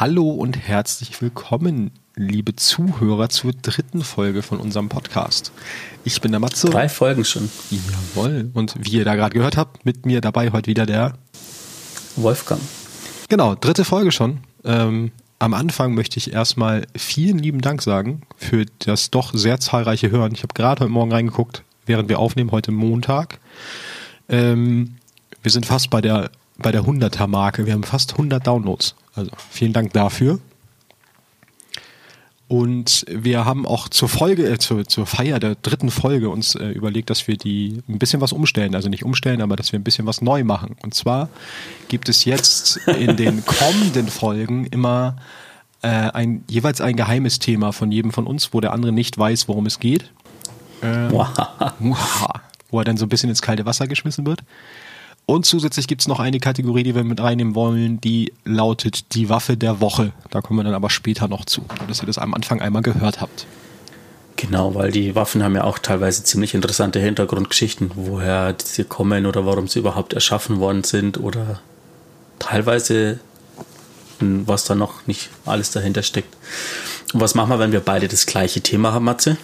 Hallo und herzlich willkommen, liebe Zuhörer, zur dritten Folge von unserem Podcast. Ich bin der Matze. Drei Folgen schon. Jawohl. Und wie ihr da gerade gehört habt, mit mir dabei heute wieder der Wolfgang. Genau, dritte Folge schon. Ähm, am Anfang möchte ich erstmal vielen lieben Dank sagen für das doch sehr zahlreiche Hören. Ich habe gerade heute Morgen reingeguckt, während wir aufnehmen, heute Montag. Ähm, wir sind fast bei der bei der 100er Marke. Wir haben fast 100 Downloads. Also vielen Dank dafür. Und wir haben auch zur Folge, äh, zur, zur Feier der dritten Folge uns äh, überlegt, dass wir die ein bisschen was umstellen. Also nicht umstellen, aber dass wir ein bisschen was neu machen. Und zwar gibt es jetzt in den kommenden Folgen immer äh, ein, jeweils ein geheimes Thema von jedem von uns, wo der andere nicht weiß, worum es geht. Ähm, wo er dann so ein bisschen ins kalte Wasser geschmissen wird. Und zusätzlich gibt es noch eine Kategorie, die wir mit reinnehmen wollen, die lautet die Waffe der Woche. Da kommen wir dann aber später noch zu, dass ihr das am Anfang einmal gehört habt. Genau, weil die Waffen haben ja auch teilweise ziemlich interessante Hintergrundgeschichten, woher sie kommen oder warum sie überhaupt erschaffen worden sind oder teilweise was da noch nicht alles dahinter steckt. Und was machen wir, wenn wir beide das gleiche Thema haben, Matze?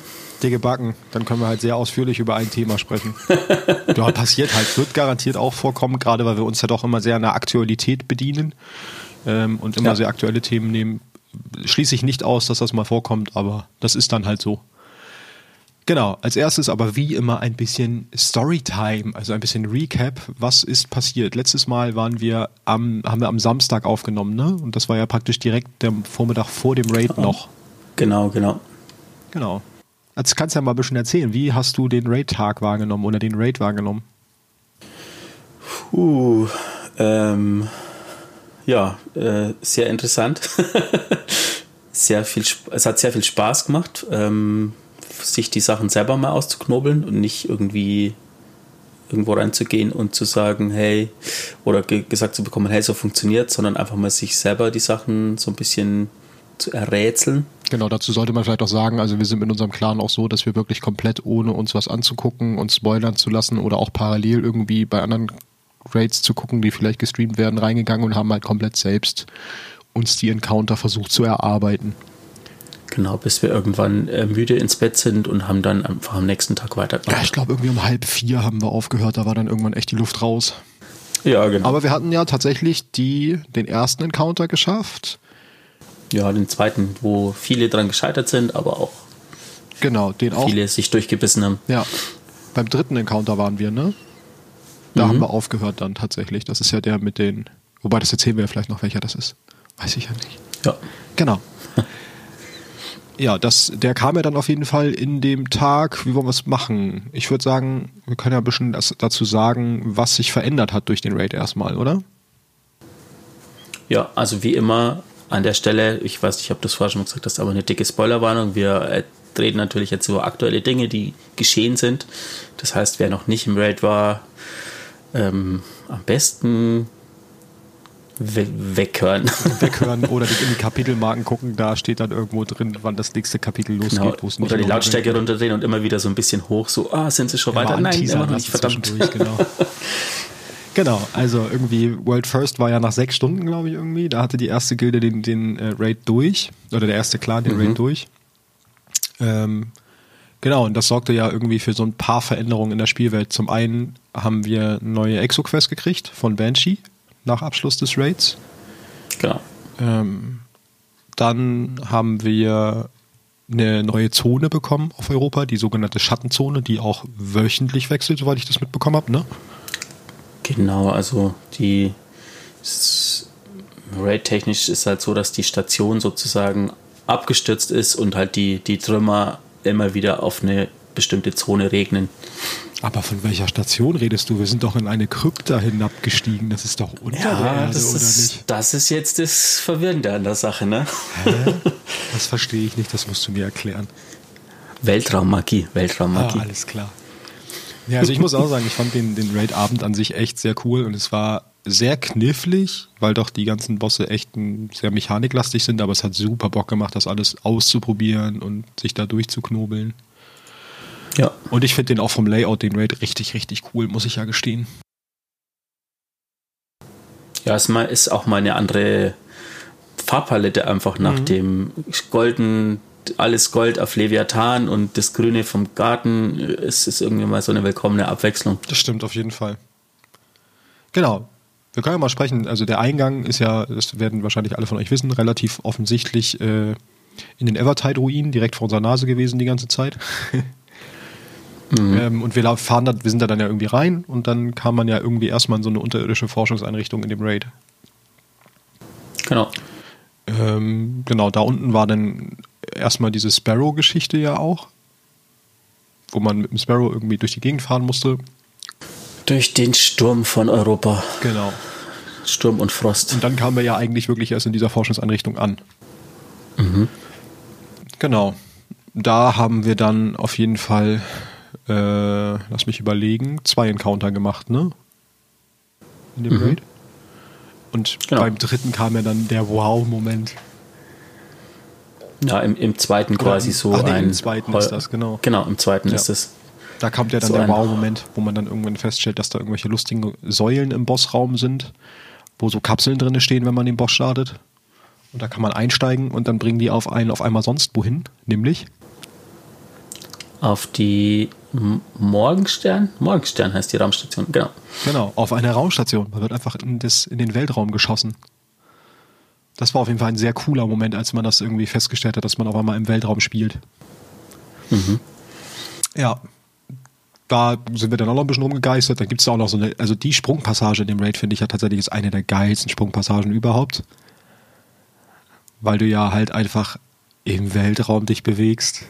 Dicke Backen. Dann können wir halt sehr ausführlich über ein Thema sprechen. ja, passiert halt, wird garantiert auch vorkommen, gerade weil wir uns ja doch immer sehr an der Aktualität bedienen ähm, und immer ja. sehr aktuelle Themen nehmen. Schließe ich nicht aus, dass das mal vorkommt, aber das ist dann halt so. Genau, als erstes aber wie immer ein bisschen Storytime, also ein bisschen Recap. Was ist passiert? Letztes Mal waren wir am, haben wir am Samstag aufgenommen, ne? Und das war ja praktisch direkt der Vormittag vor dem Raid noch. Genau, genau. Genau. Jetzt kannst du ja mal ein bisschen erzählen. Wie hast du den Raid-Tag wahrgenommen oder den Raid wahrgenommen? Puh, ähm, ja, äh, sehr interessant. sehr viel, es hat sehr viel Spaß gemacht, ähm, sich die Sachen selber mal auszuknobeln und nicht irgendwie irgendwo reinzugehen und zu sagen, hey, oder ge gesagt zu bekommen, hey, so funktioniert, sondern einfach mal sich selber die Sachen so ein bisschen zu errätseln. Genau, dazu sollte man vielleicht auch sagen, also wir sind mit unserem Clan auch so, dass wir wirklich komplett ohne uns was anzugucken und spoilern zu lassen oder auch parallel irgendwie bei anderen Raids zu gucken, die vielleicht gestreamt werden, reingegangen und haben halt komplett selbst uns die Encounter versucht zu erarbeiten. Genau, bis wir irgendwann äh, müde ins Bett sind und haben dann einfach am nächsten Tag weitergemacht. Ja, ich glaube irgendwie um halb vier haben wir aufgehört, da war dann irgendwann echt die Luft raus. Ja, genau. Aber wir hatten ja tatsächlich die, den ersten Encounter geschafft ja, den zweiten, wo viele dran gescheitert sind, aber auch genau, den auch. viele sich durchgebissen haben. Ja. Beim dritten Encounter waren wir, ne? Da mhm. haben wir aufgehört dann tatsächlich. Das ist ja der mit den, wobei das erzählen wir ja vielleicht noch, welcher das ist. Weiß ich ja nicht. Ja. Genau. ja, das, der kam ja dann auf jeden Fall in dem Tag. Wie wollen wir es machen? Ich würde sagen, wir können ja ein bisschen das, dazu sagen, was sich verändert hat durch den Raid erstmal, oder? Ja, also wie immer an der Stelle, ich weiß nicht, ob du es vorher schon gesagt hast, aber eine dicke Spoilerwarnung. Wir äh, reden natürlich jetzt über aktuelle Dinge, die geschehen sind. Das heißt, wer noch nicht im Raid war, ähm, am besten we weghören. Weghören oder in die Kapitelmarken gucken, da steht dann irgendwo drin, wann das nächste Kapitel losgeht. Genau. Wo es nicht oder die Lautstärke runterdrehen und immer wieder so ein bisschen hoch, so, ah, sind sie schon ja, weiter? Nein, immer noch nicht, verdammt. Genau. Genau, also irgendwie World First war ja nach sechs Stunden, glaube ich, irgendwie. Da hatte die erste Gilde den, den äh, Raid durch, oder der erste Clan den mhm. Raid durch. Ähm, genau, und das sorgte ja irgendwie für so ein paar Veränderungen in der Spielwelt. Zum einen haben wir neue Exo-Quest gekriegt von Banshee nach Abschluss des Raids. Genau. Ähm, dann haben wir eine neue Zone bekommen auf Europa, die sogenannte Schattenzone, die auch wöchentlich wechselt, soweit ich das mitbekommen habe, ne? Genau, also die Raid-technisch ist halt so, dass die Station sozusagen abgestürzt ist und halt die, die Trümmer immer wieder auf eine bestimmte Zone regnen. Aber von welcher Station redest du? Wir sind doch in eine Krypta hinabgestiegen. Das ist doch unter ja, der Erde, das oder ist, nicht? Das ist jetzt das Verwirrende an der Sache, ne? Hä? Das verstehe ich nicht, das musst du mir erklären. Weltraummagie, Weltraummagie. Ah, alles klar. Ja, also ich muss auch sagen, ich fand den, den Raid-Abend an sich echt sehr cool und es war sehr knifflig, weil doch die ganzen Bosse echt sehr mechaniklastig sind, aber es hat super Bock gemacht, das alles auszuprobieren und sich da durchzuknobeln. Ja. Und ich finde den auch vom Layout, den Raid, richtig, richtig cool, muss ich ja gestehen. Ja, es ist auch mal eine andere Farbpalette einfach nach mhm. dem golden, alles Gold auf Leviathan und das Grüne vom Garten. Es ist irgendwie mal so eine willkommene Abwechslung. Das stimmt auf jeden Fall. Genau. Wir können ja mal sprechen. Also der Eingang ist ja, das werden wahrscheinlich alle von euch wissen, relativ offensichtlich äh, in den Evertide-Ruinen direkt vor unserer Nase gewesen die ganze Zeit. Mhm. Ähm, und wir fahren da, wir sind da dann ja irgendwie rein und dann kam man ja irgendwie erstmal in so eine unterirdische Forschungseinrichtung in dem Raid. Genau. Ähm, genau, da unten war dann erstmal diese Sparrow-Geschichte ja auch, wo man mit dem Sparrow irgendwie durch die Gegend fahren musste. Durch den Sturm von Europa. Genau. Sturm und Frost. Und dann kamen wir ja eigentlich wirklich erst in dieser Forschungseinrichtung an. Mhm. Genau. Da haben wir dann auf jeden Fall, äh, lass mich überlegen, zwei Encounter gemacht, ne? In dem mhm. Raid. Und genau. beim dritten kam ja dann der Wow-Moment. Ja, im, im zweiten quasi so ach, nee, ein. Im zweiten Heu ist das, genau. Genau, im zweiten ja. ist es. Da kommt ja dann so der Wow-Moment, wo man dann irgendwann feststellt, dass da irgendwelche lustigen Säulen im Bossraum sind, wo so Kapseln drin stehen, wenn man den Boss startet. Und da kann man einsteigen und dann bringen die auf einen auf einmal sonst wohin, nämlich auf die Morgenstern? Morgenstern heißt die Raumstation, genau. Genau, auf eine Raumstation. Man wird einfach in, das, in den Weltraum geschossen. Das war auf jeden Fall ein sehr cooler Moment, als man das irgendwie festgestellt hat, dass man auf einmal im Weltraum spielt. Mhm. Ja, da sind wir dann auch noch ein bisschen rumgegeistert. Dann gibt es auch noch so eine, also die Sprungpassage in dem Raid finde ich ja tatsächlich ist eine der geilsten Sprungpassagen überhaupt. Weil du ja halt einfach im Weltraum dich bewegst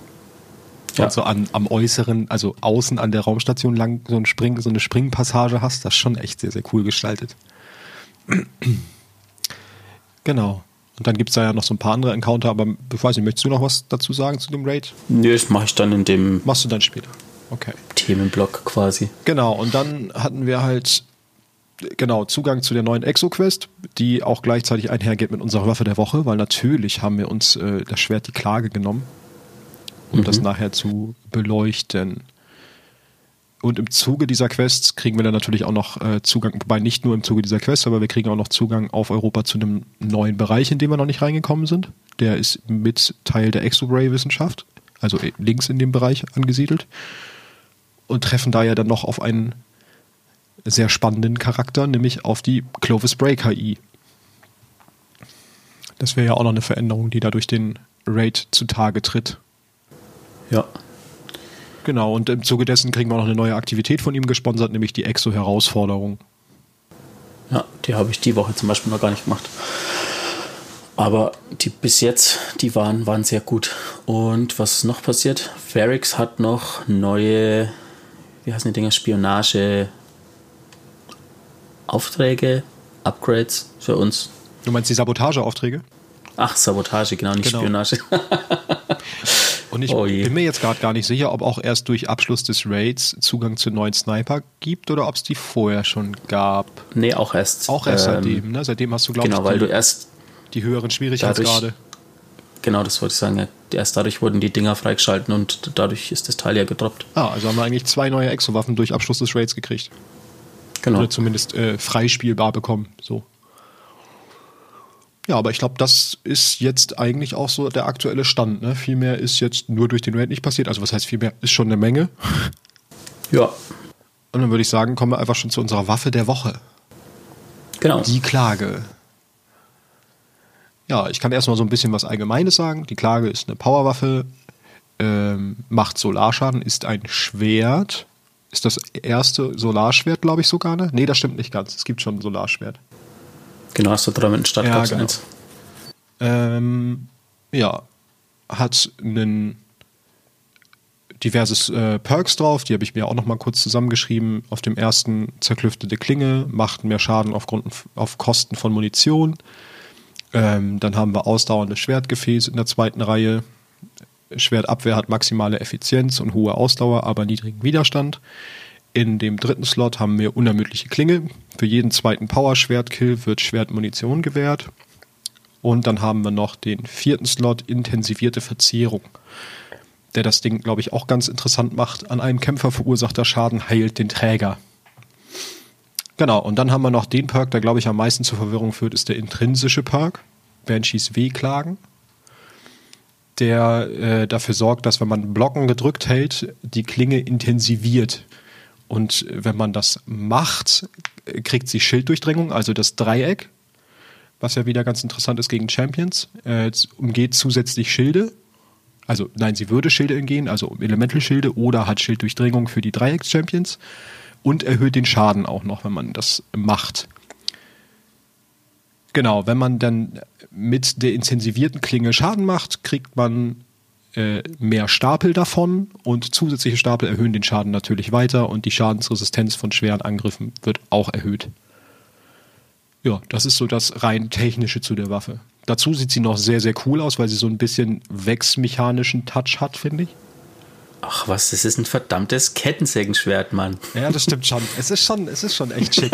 ja. und so an, am äußeren, also außen an der Raumstation lang so, ein Spring, so eine Springpassage hast, das ist schon echt sehr, sehr cool gestaltet. genau. Und dann gibt es da ja noch so ein paar andere Encounter, aber ich weiß nicht, möchtest du noch was dazu sagen zu dem Raid? Nö, das mache ich dann in dem. Machst du dann später. Okay. Themenblock quasi. Genau, und dann hatten wir halt genau Zugang zu der neuen Exo-Quest, die auch gleichzeitig einhergeht mit unserer Waffe der Woche, weil natürlich haben wir uns äh, das Schwert die Klage genommen um mhm. das nachher zu beleuchten. Und im Zuge dieser Quests kriegen wir dann natürlich auch noch äh, Zugang, wobei nicht nur im Zuge dieser Quests, aber wir kriegen auch noch Zugang auf Europa zu einem neuen Bereich, in dem wir noch nicht reingekommen sind. Der ist mit Teil der Exobray-Wissenschaft, also links in dem Bereich angesiedelt. Und treffen da ja dann noch auf einen sehr spannenden Charakter, nämlich auf die Clovis Bray KI. Das wäre ja auch noch eine Veränderung, die da durch den Raid zutage tritt. Ja. Genau, und im Zuge dessen kriegen wir auch noch eine neue Aktivität von ihm gesponsert, nämlich die Exo-Herausforderung. Ja, die habe ich die Woche zum Beispiel noch gar nicht gemacht. Aber die bis jetzt, die waren, waren sehr gut. Und was ist noch passiert? Ferrix hat noch neue, wie heißen die Dinger, Spionage Aufträge, Upgrades für uns. Du meinst die Sabotageaufträge? Ach, Sabotage, genau, nicht genau. Spionage. Und ich oh bin mir jetzt gerade gar nicht sicher, ob auch erst durch Abschluss des Raids Zugang zu neuen Sniper gibt oder ob es die vorher schon gab. Nee, auch erst. Auch erst ähm, seitdem, ne? Seitdem hast du, glaube genau, ich, weil die, du erst die höheren Schwierigkeitsgrade. Genau, das wollte ich sagen. Ja. Erst dadurch wurden die Dinger freigeschalten und dadurch ist das Teil ja gedroppt. Ah, also haben wir eigentlich zwei neue Exo-Waffen durch Abschluss des Raids gekriegt. Genau. Oder zumindest äh, freispielbar bekommen. So. Ja, aber ich glaube, das ist jetzt eigentlich auch so der aktuelle Stand. Ne? Viel mehr ist jetzt nur durch den Raid nicht passiert. Also was heißt viel mehr? Ist schon eine Menge. Ja. Und dann würde ich sagen, kommen wir einfach schon zu unserer Waffe der Woche. Genau. Die Klage. Ja, ich kann erstmal so ein bisschen was Allgemeines sagen. Die Klage ist eine Powerwaffe, ähm, macht Solarschaden, ist ein Schwert. Ist das erste Solarschwert, glaube ich, sogar, ne? Nee, das stimmt nicht ganz. Es gibt schon ein Solarschwert. Genau, hast du drei mit Stadtbox ja, genau. Ähm, ja, hat einen diverses äh, Perks drauf, die habe ich mir auch noch mal kurz zusammengeschrieben. Auf dem ersten zerklüftete Klinge, macht mehr Schaden aufgrund, auf Kosten von Munition. Ähm, dann haben wir ausdauerndes Schwertgefäß in der zweiten Reihe. Schwertabwehr hat maximale Effizienz und hohe Ausdauer, aber niedrigen Widerstand. In dem dritten Slot haben wir unermüdliche Klinge. Für jeden zweiten Power-Schwert-Kill wird Schwertmunition gewährt. Und dann haben wir noch den vierten Slot intensivierte Verzehrung, der das Ding, glaube ich, auch ganz interessant macht. An einem Kämpfer verursachter Schaden heilt den Träger. Genau, und dann haben wir noch den Perk, der, glaube ich, am meisten zur Verwirrung führt, ist der intrinsische Perk. Banshees Wehklagen, der äh, dafür sorgt, dass wenn man Blocken gedrückt hält, die Klinge intensiviert. Und wenn man das macht, kriegt sie Schilddurchdringung, also das Dreieck, was ja wieder ganz interessant ist gegen Champions, äh, umgeht zusätzlich Schilde. Also nein, sie würde Schilde entgehen, also Elemental-Schilde oder hat Schilddurchdringung für die Dreiecks-Champions und erhöht den Schaden auch noch, wenn man das macht. Genau, wenn man dann mit der intensivierten Klinge Schaden macht, kriegt man äh, mehr Stapel davon und zusätzliche Stapel erhöhen den Schaden natürlich weiter und die Schadensresistenz von schweren Angriffen wird auch erhöht. Ja, das ist so das rein technische zu der Waffe. Dazu sieht sie noch sehr, sehr cool aus, weil sie so ein bisschen wechsmechanischen Touch hat, finde ich. Ach was, das ist ein verdammtes Kettensägenschwert, Mann. Ja, das stimmt schon. Es ist schon, es ist schon echt schick.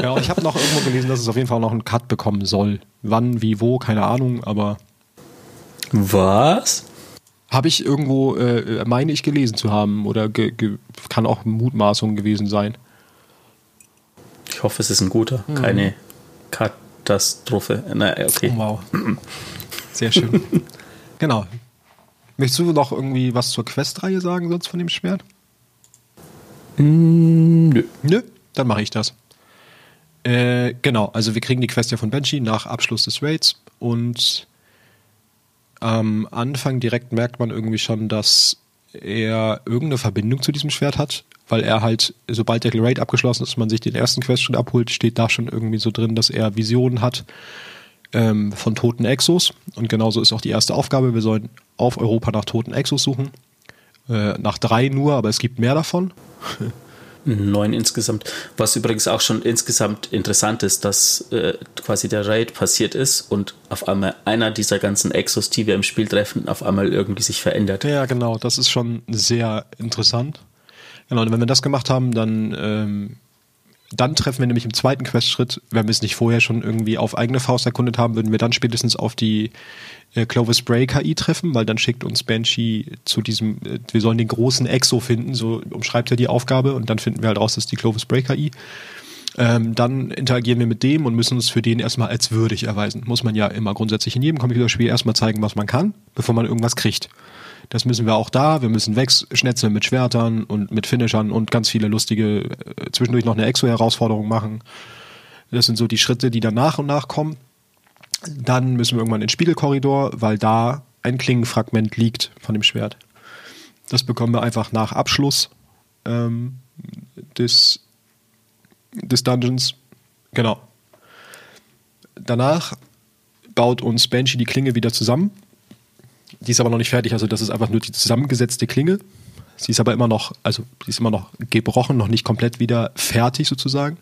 ja, ich habe noch irgendwo gelesen, dass es auf jeden Fall noch einen Cut bekommen soll. Wann, wie, wo, keine Ahnung, aber. Was? Habe ich irgendwo, äh, meine ich, gelesen zu haben oder kann auch Mutmaßung gewesen sein. Ich hoffe, es ist ein guter, mhm. keine Katastrophe. Na, okay. Oh, wow. Sehr schön. genau. Möchtest du noch irgendwie was zur Questreihe sagen, sonst von dem Schwert? Mm, nö. Nö, dann mache ich das. Äh, genau, also wir kriegen die Quest ja von Banshee nach Abschluss des Raids und am Anfang direkt merkt man irgendwie schon, dass er irgendeine Verbindung zu diesem Schwert hat, weil er halt, sobald der Raid abgeschlossen ist, man sich den ersten Quest schon abholt, steht da schon irgendwie so drin, dass er Visionen hat ähm, von toten Exos. Und genauso ist auch die erste Aufgabe. Wir sollen auf Europa nach toten Exos suchen. Äh, nach drei nur, aber es gibt mehr davon. Neun insgesamt. Was übrigens auch schon insgesamt interessant ist, dass äh, quasi der Raid passiert ist und auf einmal einer dieser ganzen Exos, die wir im Spiel treffen, auf einmal irgendwie sich verändert. Ja, genau. Das ist schon sehr interessant. Genau, und wenn wir das gemacht haben, dann ähm, dann treffen wir nämlich im zweiten Questschritt, wenn wir es nicht vorher schon irgendwie auf eigene Faust erkundet haben, würden wir dann spätestens auf die äh, Clovis Bray KI treffen, weil dann schickt uns Banshee zu diesem, äh, wir sollen den großen Exo finden, so umschreibt er die Aufgabe und dann finden wir halt raus, dass die Clovis Bray KI. Ähm, dann interagieren wir mit dem und müssen uns für den erstmal als würdig erweisen. Muss man ja immer grundsätzlich in jedem Computerspiel erstmal zeigen, was man kann, bevor man irgendwas kriegt. Das müssen wir auch da. Wir müssen wegschnetzeln mit Schwertern und mit Finishern und ganz viele lustige, äh, zwischendurch noch eine Exo-Herausforderung machen. Das sind so die Schritte, die dann nach und nach kommen. Dann müssen wir irgendwann in den Spiegelkorridor, weil da ein Klingenfragment liegt von dem Schwert. Das bekommen wir einfach nach Abschluss ähm, des, des Dungeons. Genau. Danach baut uns Banshee die Klinge wieder zusammen die ist aber noch nicht fertig, also das ist einfach nur die zusammengesetzte Klinge. Sie ist aber immer noch, also sie ist immer noch gebrochen, noch nicht komplett wieder fertig sozusagen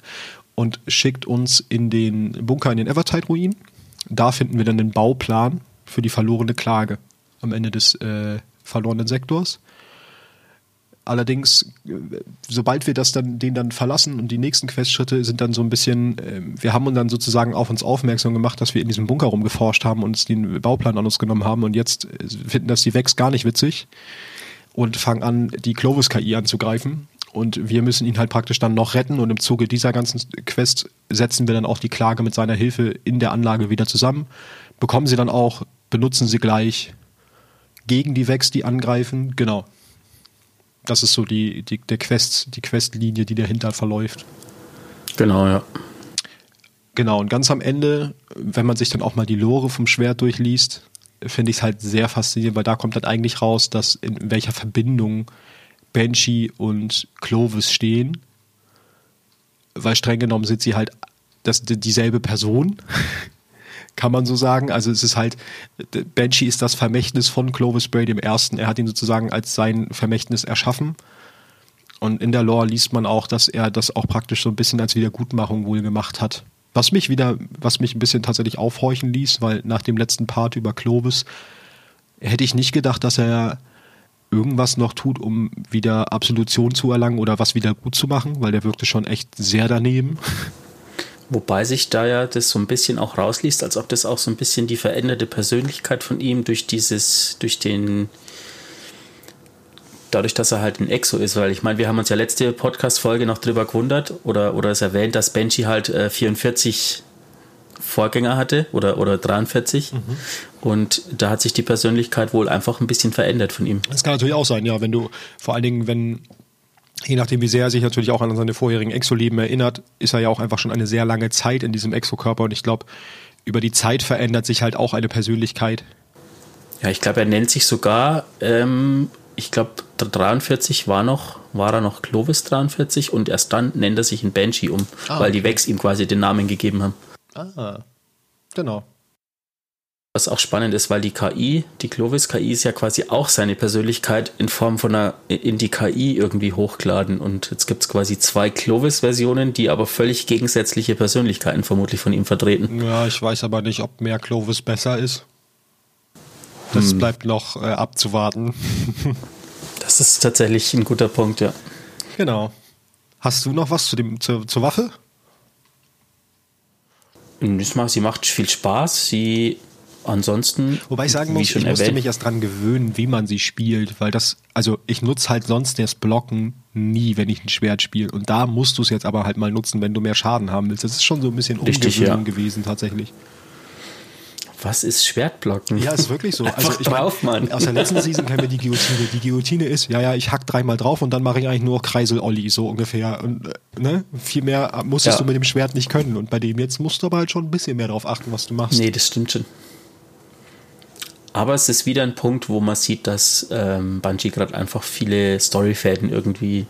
und schickt uns in den Bunker in den Evertide-Ruin. Da finden wir dann den Bauplan für die verlorene Klage am Ende des äh, verlorenen Sektors. Allerdings, äh, sobald wir das dann, den dann verlassen und die nächsten Questschritte sind dann so ein bisschen, äh, wir haben uns dann sozusagen auf uns aufmerksam gemacht, dass wir in diesem Bunker rumgeforscht haben und uns den Bauplan an uns genommen haben und jetzt äh, finden das die Vex gar nicht witzig und fangen an, die Clovis-KI anzugreifen. Und wir müssen ihn halt praktisch dann noch retten und im Zuge dieser ganzen Quest setzen wir dann auch die Klage mit seiner Hilfe in der Anlage wieder zusammen, bekommen sie dann auch, benutzen sie gleich gegen die Vex, die angreifen, genau. Das ist so die, die, der Quest, die Questlinie, die dahinter verläuft. Genau, ja. Genau, und ganz am Ende, wenn man sich dann auch mal die Lore vom Schwert durchliest, finde ich es halt sehr faszinierend, weil da kommt dann eigentlich raus, dass in welcher Verbindung Banshee und Clovis stehen. Weil streng genommen sind sie halt das, dieselbe Person kann man so sagen. Also es ist halt, Banshee ist das Vermächtnis von Clovis Bray dem Ersten. Er hat ihn sozusagen als sein Vermächtnis erschaffen. Und in der Lore liest man auch, dass er das auch praktisch so ein bisschen als Wiedergutmachung wohl gemacht hat. Was mich wieder, was mich ein bisschen tatsächlich aufhorchen ließ, weil nach dem letzten Part über Clovis hätte ich nicht gedacht, dass er irgendwas noch tut, um wieder Absolution zu erlangen oder was wieder gut zu machen, weil der wirkte schon echt sehr daneben. Wobei sich da ja das so ein bisschen auch rausliest, als ob das auch so ein bisschen die veränderte Persönlichkeit von ihm durch dieses, durch den, dadurch, dass er halt ein Exo ist, weil ich meine, wir haben uns ja letzte Podcast-Folge noch drüber gewundert oder, oder es erwähnt, dass Benji halt äh, 44 Vorgänger hatte oder, oder 43. Mhm. Und da hat sich die Persönlichkeit wohl einfach ein bisschen verändert von ihm. Das kann natürlich auch sein, ja, wenn du vor allen Dingen, wenn je nachdem, wie sehr er sich natürlich auch an seine vorherigen Exoleben erinnert, ist er ja auch einfach schon eine sehr lange Zeit in diesem Exokörper und ich glaube, über die Zeit verändert sich halt auch eine Persönlichkeit. Ja, ich glaube, er nennt sich sogar, ähm, ich glaube, 43 war noch, war er noch Clovis 43 und erst dann nennt er sich in Banshee um, ah, weil die Vex ihm quasi den Namen gegeben haben. Ah, genau. Was auch spannend ist, weil die KI, die Clovis-KI ist ja quasi auch seine Persönlichkeit in Form von einer, in die KI irgendwie hochgeladen. Und jetzt gibt es quasi zwei Clovis-Versionen, die aber völlig gegensätzliche Persönlichkeiten vermutlich von ihm vertreten. Ja, ich weiß aber nicht, ob mehr Clovis besser ist. Das hm. bleibt noch äh, abzuwarten. das ist tatsächlich ein guter Punkt, ja. Genau. Hast du noch was zu dem, zu, zur Waffe? Sie macht viel Spaß. Sie ansonsten. Wobei ich sagen muss, ich musste erwähnt, mich erst dran gewöhnen, wie man sie spielt, weil das, also ich nutze halt sonst das Blocken nie, wenn ich ein Schwert spiele. Und da musst du es jetzt aber halt mal nutzen, wenn du mehr Schaden haben willst. Das ist schon so ein bisschen Richtig, ja. gewesen tatsächlich. Was ist Schwertblocken? Ja, ist wirklich so. also ich drauf, Mann. Aus der letzten Season kennen wir die Guillotine. Die Guillotine ist, ja, ja, ich hack dreimal drauf und dann mache ich eigentlich nur Kreisel-Olli, so ungefähr. Und, äh, ne? Viel mehr musstest ja. du mit dem Schwert nicht können. Und bei dem jetzt musst du aber halt schon ein bisschen mehr drauf achten, was du machst. Nee, das stimmt schon. Aber es ist wieder ein Punkt, wo man sieht, dass ähm, Bungie gerade einfach viele Storyfäden irgendwie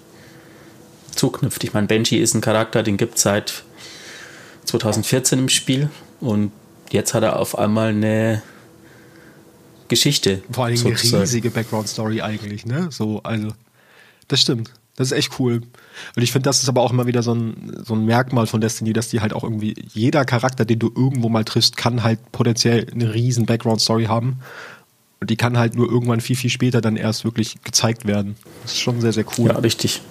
zuknüpft. Ich meine, Benji ist ein Charakter, den gibt es seit 2014 im Spiel und jetzt hat er auf einmal eine Geschichte. Vor allem eine riesige Background-Story eigentlich, ne? So, also, das stimmt. Das ist echt cool. Und ich finde, das ist aber auch immer wieder so ein, so ein Merkmal von Destiny, dass die halt auch irgendwie, jeder Charakter, den du irgendwo mal triffst, kann halt potenziell eine riesen Background-Story haben. Und die kann halt nur irgendwann viel, viel später dann erst wirklich gezeigt werden. Das ist schon sehr, sehr cool. Ja, richtig.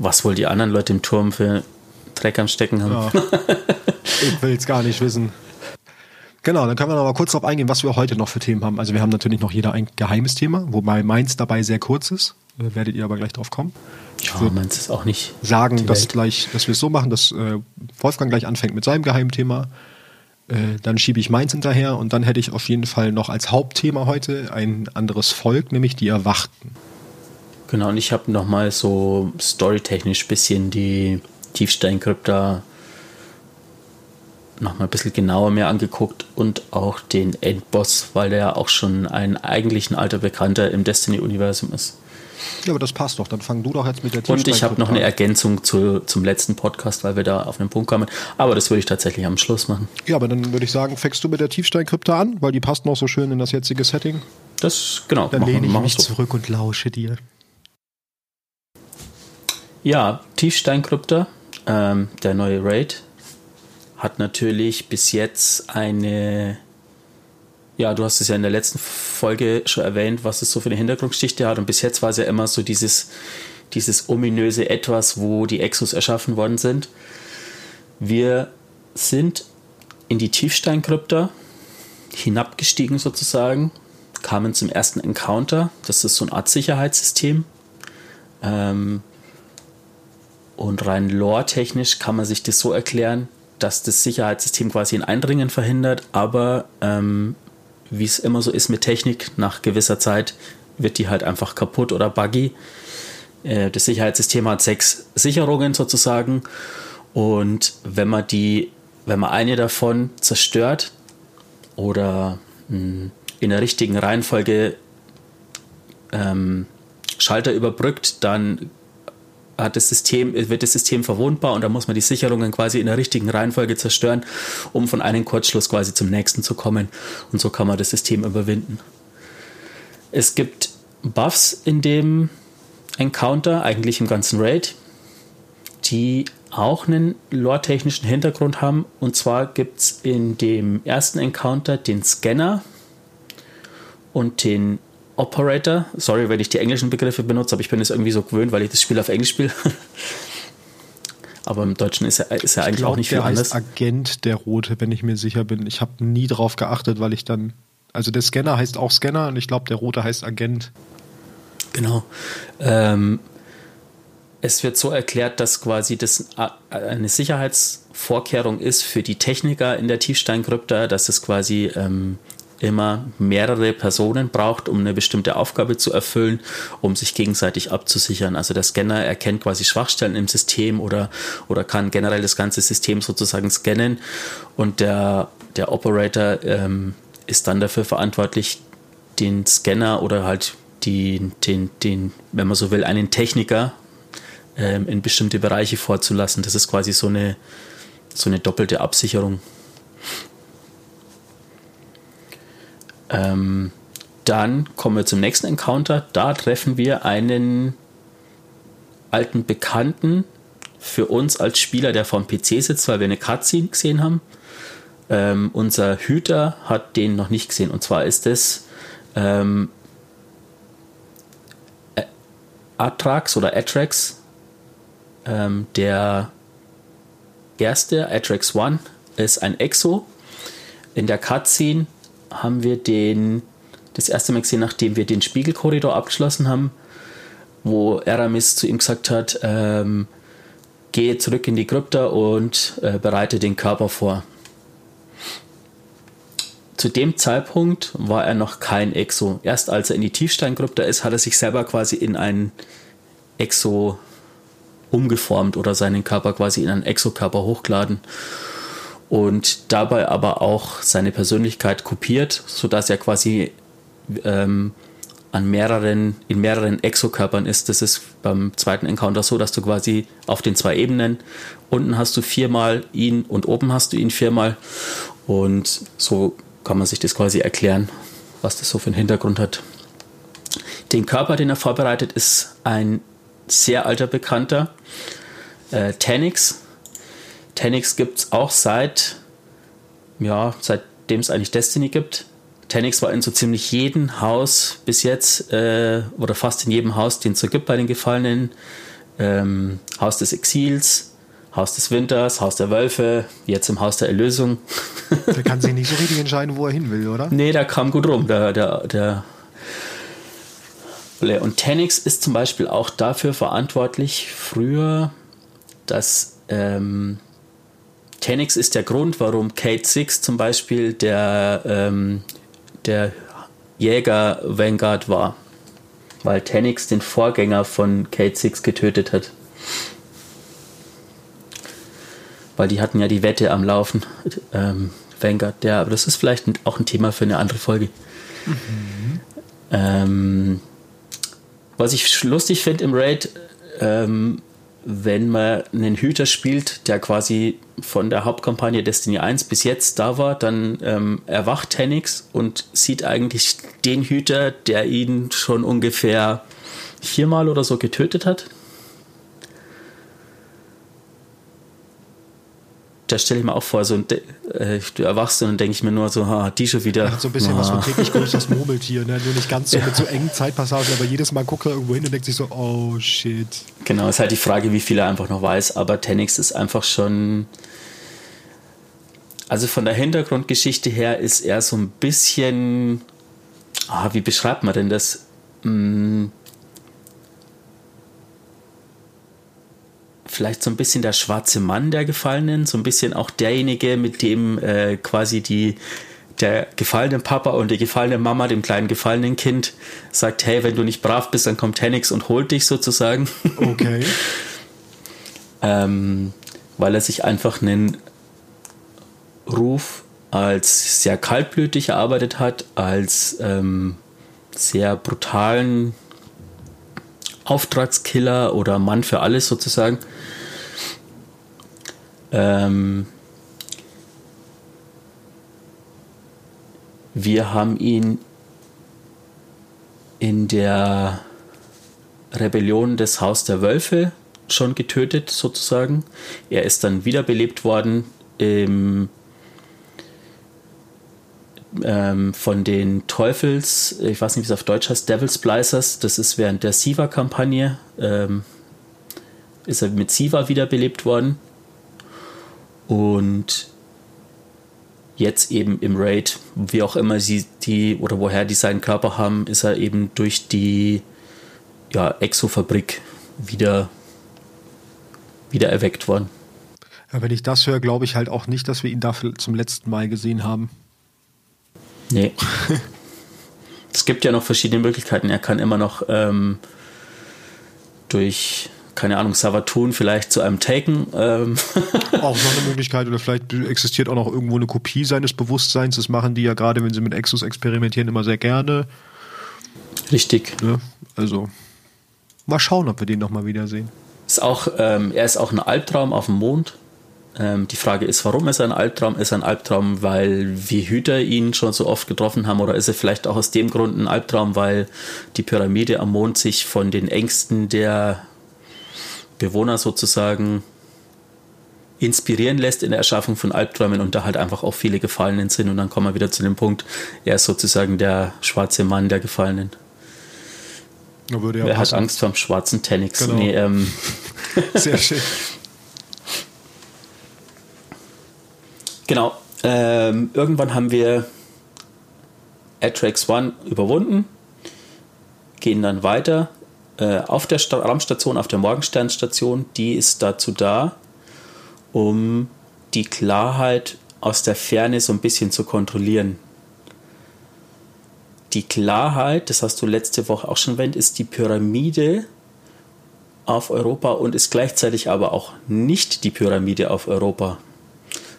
Was wohl die anderen Leute im Turm für Dreck am Stecken haben. Ja. ich will es gar nicht wissen. Genau, dann können wir noch mal kurz darauf eingehen, was wir heute noch für Themen haben. Also wir haben natürlich noch jeder ein geheimes Thema, wobei meins dabei sehr kurz ist. Äh, werdet ihr aber gleich drauf kommen. Ich würde meins ist auch nicht sagen, dass, gleich, dass wir es so machen, dass äh, Wolfgang gleich anfängt mit seinem geheimen Thema. Äh, dann schiebe ich meins hinterher und dann hätte ich auf jeden Fall noch als Hauptthema heute ein anderes Volk, nämlich die Erwachten. Genau, und ich habe nochmal so storytechnisch ein bisschen die Tiefsteinkrypta nochmal ein bisschen genauer mehr angeguckt und auch den Endboss, weil der ja auch schon ein eigentlich ein alter Bekannter im Destiny-Universum ist. Ja, aber das passt doch. Dann fang du doch jetzt mit der Und ich habe noch eine Ergänzung zu, zum letzten Podcast, weil wir da auf einen Punkt kamen. Aber das würde ich tatsächlich am Schluss machen. Ja, aber dann würde ich sagen, fängst du mit der Tiefsteinkrypta an, weil die passt noch so schön in das jetzige Setting. Das, genau. Dann lehne ich mich so. zurück und lausche dir. Ja, Tiefsteinkrypta, ähm, der neue Raid, hat natürlich bis jetzt eine, ja, du hast es ja in der letzten Folge schon erwähnt, was es so für eine Hintergrundgeschichte hat. Und bis jetzt war es ja immer so dieses, dieses ominöse Etwas, wo die Exos erschaffen worden sind. Wir sind in die Tiefsteinkrypta hinabgestiegen sozusagen, kamen zum ersten Encounter. Das ist so eine Art Sicherheitssystem. Ähm, und rein lore-technisch kann man sich das so erklären, dass das Sicherheitssystem quasi ein Eindringen verhindert, aber ähm, wie es immer so ist mit Technik, nach gewisser Zeit wird die halt einfach kaputt oder buggy. Äh, das Sicherheitssystem hat sechs Sicherungen sozusagen und wenn man die, wenn man eine davon zerstört oder hm, in der richtigen Reihenfolge ähm, Schalter überbrückt, dann hat das System, wird das System verwundbar und da muss man die Sicherungen quasi in der richtigen Reihenfolge zerstören, um von einem Kurzschluss quasi zum nächsten zu kommen. Und so kann man das System überwinden. Es gibt Buffs in dem Encounter, eigentlich im ganzen Raid, die auch einen lore-technischen Hintergrund haben. Und zwar gibt es in dem ersten Encounter den Scanner und den Operator. Sorry, wenn ich die englischen Begriffe benutze, aber ich bin es irgendwie so gewöhnt, weil ich das Spiel auf Englisch spiele. aber im Deutschen ist er, ist er eigentlich glaub, auch nicht viel der anders. Heißt Agent der Rote, wenn ich mir sicher bin. Ich habe nie drauf geachtet, weil ich dann. Also der Scanner heißt auch Scanner und ich glaube, der Rote heißt Agent. Genau. Ähm, es wird so erklärt, dass quasi das eine Sicherheitsvorkehrung ist für die Techniker in der Tiefsteinkrypta, dass es quasi ähm, immer mehrere Personen braucht, um eine bestimmte Aufgabe zu erfüllen, um sich gegenseitig abzusichern. Also der Scanner erkennt quasi Schwachstellen im System oder, oder kann generell das ganze System sozusagen scannen und der, der Operator ähm, ist dann dafür verantwortlich, den Scanner oder halt die, den, den, wenn man so will, einen Techniker ähm, in bestimmte Bereiche vorzulassen. Das ist quasi so eine, so eine doppelte Absicherung. Ähm, dann kommen wir zum nächsten Encounter. Da treffen wir einen alten Bekannten für uns als Spieler, der vom PC sitzt, weil wir eine Cutscene gesehen haben. Ähm, unser Hüter hat den noch nicht gesehen. Und zwar ist es ähm, Atrax oder Atrax, ähm, der erste, Atrax One, ist ein Exo. In der Cutscene haben wir den das erste Mal gesehen, nachdem wir den Spiegelkorridor abgeschlossen haben, wo Aramis zu ihm gesagt hat, ähm, gehe zurück in die Krypta und äh, bereite den Körper vor. Zu dem Zeitpunkt war er noch kein Exo. Erst als er in die Tiefsteinkrypta ist, hat er sich selber quasi in einen Exo umgeformt oder seinen Körper quasi in einen Exokörper hochgeladen und dabei aber auch seine Persönlichkeit kopiert, sodass er quasi ähm, an mehreren, in mehreren Exokörpern ist. Das ist beim zweiten Encounter so, dass du quasi auf den zwei Ebenen, unten hast du viermal ihn und oben hast du ihn viermal. Und so kann man sich das quasi erklären, was das so für einen Hintergrund hat. Den Körper, den er vorbereitet, ist ein sehr alter Bekannter, äh, Tanix, Tenix gibt es auch seit, ja, seitdem es eigentlich Destiny gibt. Tenix war in so ziemlich jedem Haus bis jetzt, äh, oder fast in jedem Haus, den es so gibt bei den Gefallenen. Ähm, Haus des Exils, Haus des Winters, Haus der Wölfe, jetzt im Haus der Erlösung. der kann sich nicht so richtig entscheiden, wo er hin will, oder? Nee, der kam gut rum. Der, der, der und Tenix ist zum Beispiel auch dafür verantwortlich, früher, dass ähm, Tenix ist der Grund, warum Kate Six zum Beispiel der, ähm, der Jäger Vanguard war. Weil Tenix den Vorgänger von Kate Six getötet hat. Weil die hatten ja die Wette am Laufen. Ähm, Vanguard, ja, aber das ist vielleicht auch ein Thema für eine andere Folge. Mhm. Ähm, was ich lustig finde im Raid, ähm, wenn man einen Hüter spielt, der quasi von der Hauptkampagne Destiny 1 bis jetzt da war, dann ähm, erwacht Tenix und sieht eigentlich den Hüter, der ihn schon ungefähr viermal oder so getötet hat. Da stelle ich mir auch vor, so äh, du erwachst und dann denke ich mir nur so, ha, die schon wieder. Ja, so ein bisschen ah. was von täglich grüßt das Murmeltier, ne? Nur nicht ganz so ja. mit so engen Zeitpassagen, aber jedes Mal guckt er irgendwo hin und denkt sich so, oh shit. Genau, ist halt die Frage, wie viel er einfach noch weiß, aber Tenix ist einfach schon. Also von der Hintergrundgeschichte her ist er so ein bisschen. Ah, wie beschreibt man denn das? Hm, vielleicht so ein bisschen der schwarze Mann der Gefallenen, so ein bisschen auch derjenige, mit dem äh, quasi die der gefallene Papa und die gefallene Mama dem kleinen gefallenen Kind sagt, hey, wenn du nicht brav bist, dann kommt Hennix und holt dich sozusagen. Okay. ähm, weil er sich einfach einen Ruf als sehr kaltblütig erarbeitet hat, als ähm, sehr brutalen Auftragskiller oder Mann für alles sozusagen. Ähm, wir haben ihn in der Rebellion des Haus der Wölfe schon getötet, sozusagen. Er ist dann wiederbelebt worden im, ähm, von den Teufels, ich weiß nicht, wie es auf Deutsch heißt, Devil Splicers. Das ist während der Siva-Kampagne. Ähm, ist er mit Siva wiederbelebt worden. Und jetzt eben im Raid, wie auch immer sie die oder woher die seinen Körper haben, ist er eben durch die ja, Exo-Fabrik wieder wieder erweckt worden. Ja, wenn ich das höre, glaube ich halt auch nicht, dass wir ihn dafür zum letzten Mal gesehen haben. Nee. es gibt ja noch verschiedene Möglichkeiten. Er kann immer noch ähm, durch, keine Ahnung, Savatun vielleicht zu einem Taken. Ähm. auch noch eine Möglichkeit. Oder vielleicht existiert auch noch irgendwo eine Kopie seines Bewusstseins. Das machen die ja gerade, wenn sie mit Exos experimentieren, immer sehr gerne. Richtig. Ja, also mal schauen, ob wir den nochmal wiedersehen. Ist auch, ähm, er ist auch ein Albtraum auf dem Mond. Ähm, die Frage ist, warum ist er ein Albtraum? Ist er ein Albtraum, weil wir Hüter ihn schon so oft getroffen haben? Oder ist er vielleicht auch aus dem Grund ein Albtraum, weil die Pyramide am Mond sich von den Ängsten der Bewohner sozusagen inspirieren lässt in der Erschaffung von Albträumen und da halt einfach auch viele Gefallenen sind. Und dann kommen wir wieder zu dem Punkt, er ist sozusagen der schwarze Mann der Gefallenen. Ja Wer passen. hat Angst vor dem schwarzen Tenix? Genau. Nee, ähm. Sehr schön. Genau. Ähm, irgendwann haben wir Atrax One überwunden, gehen dann weiter äh, auf der Sta Raumstation, auf der Morgensternstation. Die ist dazu da, um die Klarheit aus der Ferne so ein bisschen zu kontrollieren. Die Klarheit, das hast du letzte Woche auch schon erwähnt, ist die Pyramide auf Europa und ist gleichzeitig aber auch nicht die Pyramide auf Europa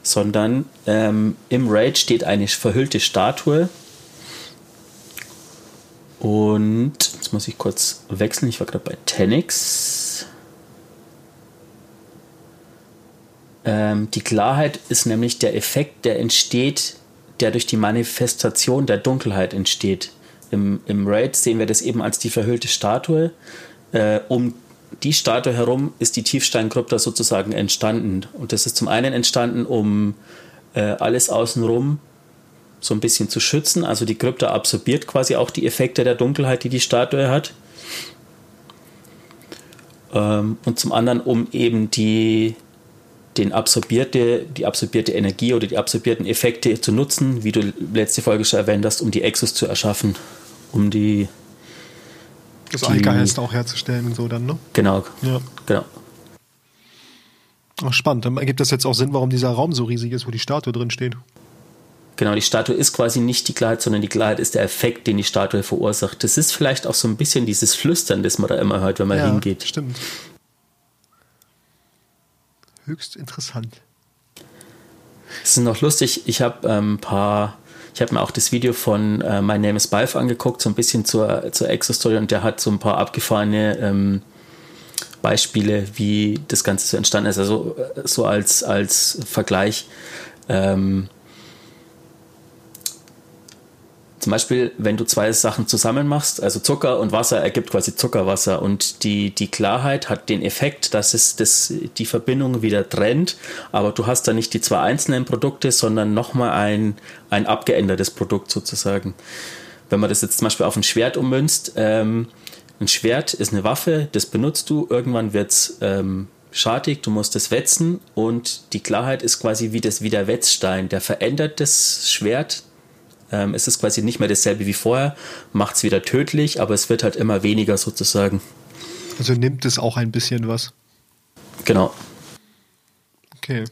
sondern ähm, im Raid steht eine verhüllte Statue. Und jetzt muss ich kurz wechseln. Ich war gerade bei Tenix. Ähm, die Klarheit ist nämlich der Effekt, der entsteht, der durch die Manifestation der Dunkelheit entsteht. Im, im Raid sehen wir das eben als die verhüllte Statue. Äh, um die Statue herum ist die Tiefsteinkrypta sozusagen entstanden. Und das ist zum einen entstanden, um äh, alles außenrum so ein bisschen zu schützen. Also die Krypta absorbiert quasi auch die Effekte der Dunkelheit, die die Statue hat. Ähm, und zum anderen, um eben die, den absorbierte, die absorbierte Energie oder die absorbierten Effekte zu nutzen, wie du letzte Folge schon erwähnt hast, um die Exos zu erschaffen, um die das Algeist auch herzustellen und so dann, ne? Genau. Ja. Genau. Ach, spannend. Dann ergibt das jetzt auch Sinn, warum dieser Raum so riesig ist, wo die Statue drin steht. Genau, die Statue ist quasi nicht die Klarheit, sondern die Klarheit ist der Effekt, den die Statue verursacht. Das ist vielleicht auch so ein bisschen dieses Flüstern, das man da immer hört, wenn man ja, hingeht. Stimmt. Höchst interessant. Es ist noch lustig, ich habe ein ähm, paar ich habe mir auch das Video von äh, My Name is Balf angeguckt, so ein bisschen zur, zur Exo-Story und der hat so ein paar abgefahrene ähm, Beispiele, wie das Ganze so entstanden ist. Also äh, so als, als Vergleich. Ähm, zum Beispiel, wenn du zwei Sachen zusammen machst, also Zucker und Wasser ergibt quasi Zuckerwasser und die, die Klarheit hat den Effekt, dass es das, die Verbindung wieder trennt, aber du hast da nicht die zwei einzelnen Produkte, sondern nochmal ein, ein abgeändertes Produkt sozusagen. Wenn man das jetzt zum Beispiel auf ein Schwert ummünzt, ähm, ein Schwert ist eine Waffe, das benutzt du, irgendwann wird es ähm, schartig, du musst es wetzen und die Klarheit ist quasi wie, das, Wetzstein, der verändert das Schwert, ähm, es ist quasi nicht mehr dasselbe wie vorher, macht es wieder tödlich, aber es wird halt immer weniger sozusagen. Also nimmt es auch ein bisschen was. Genau. Okay.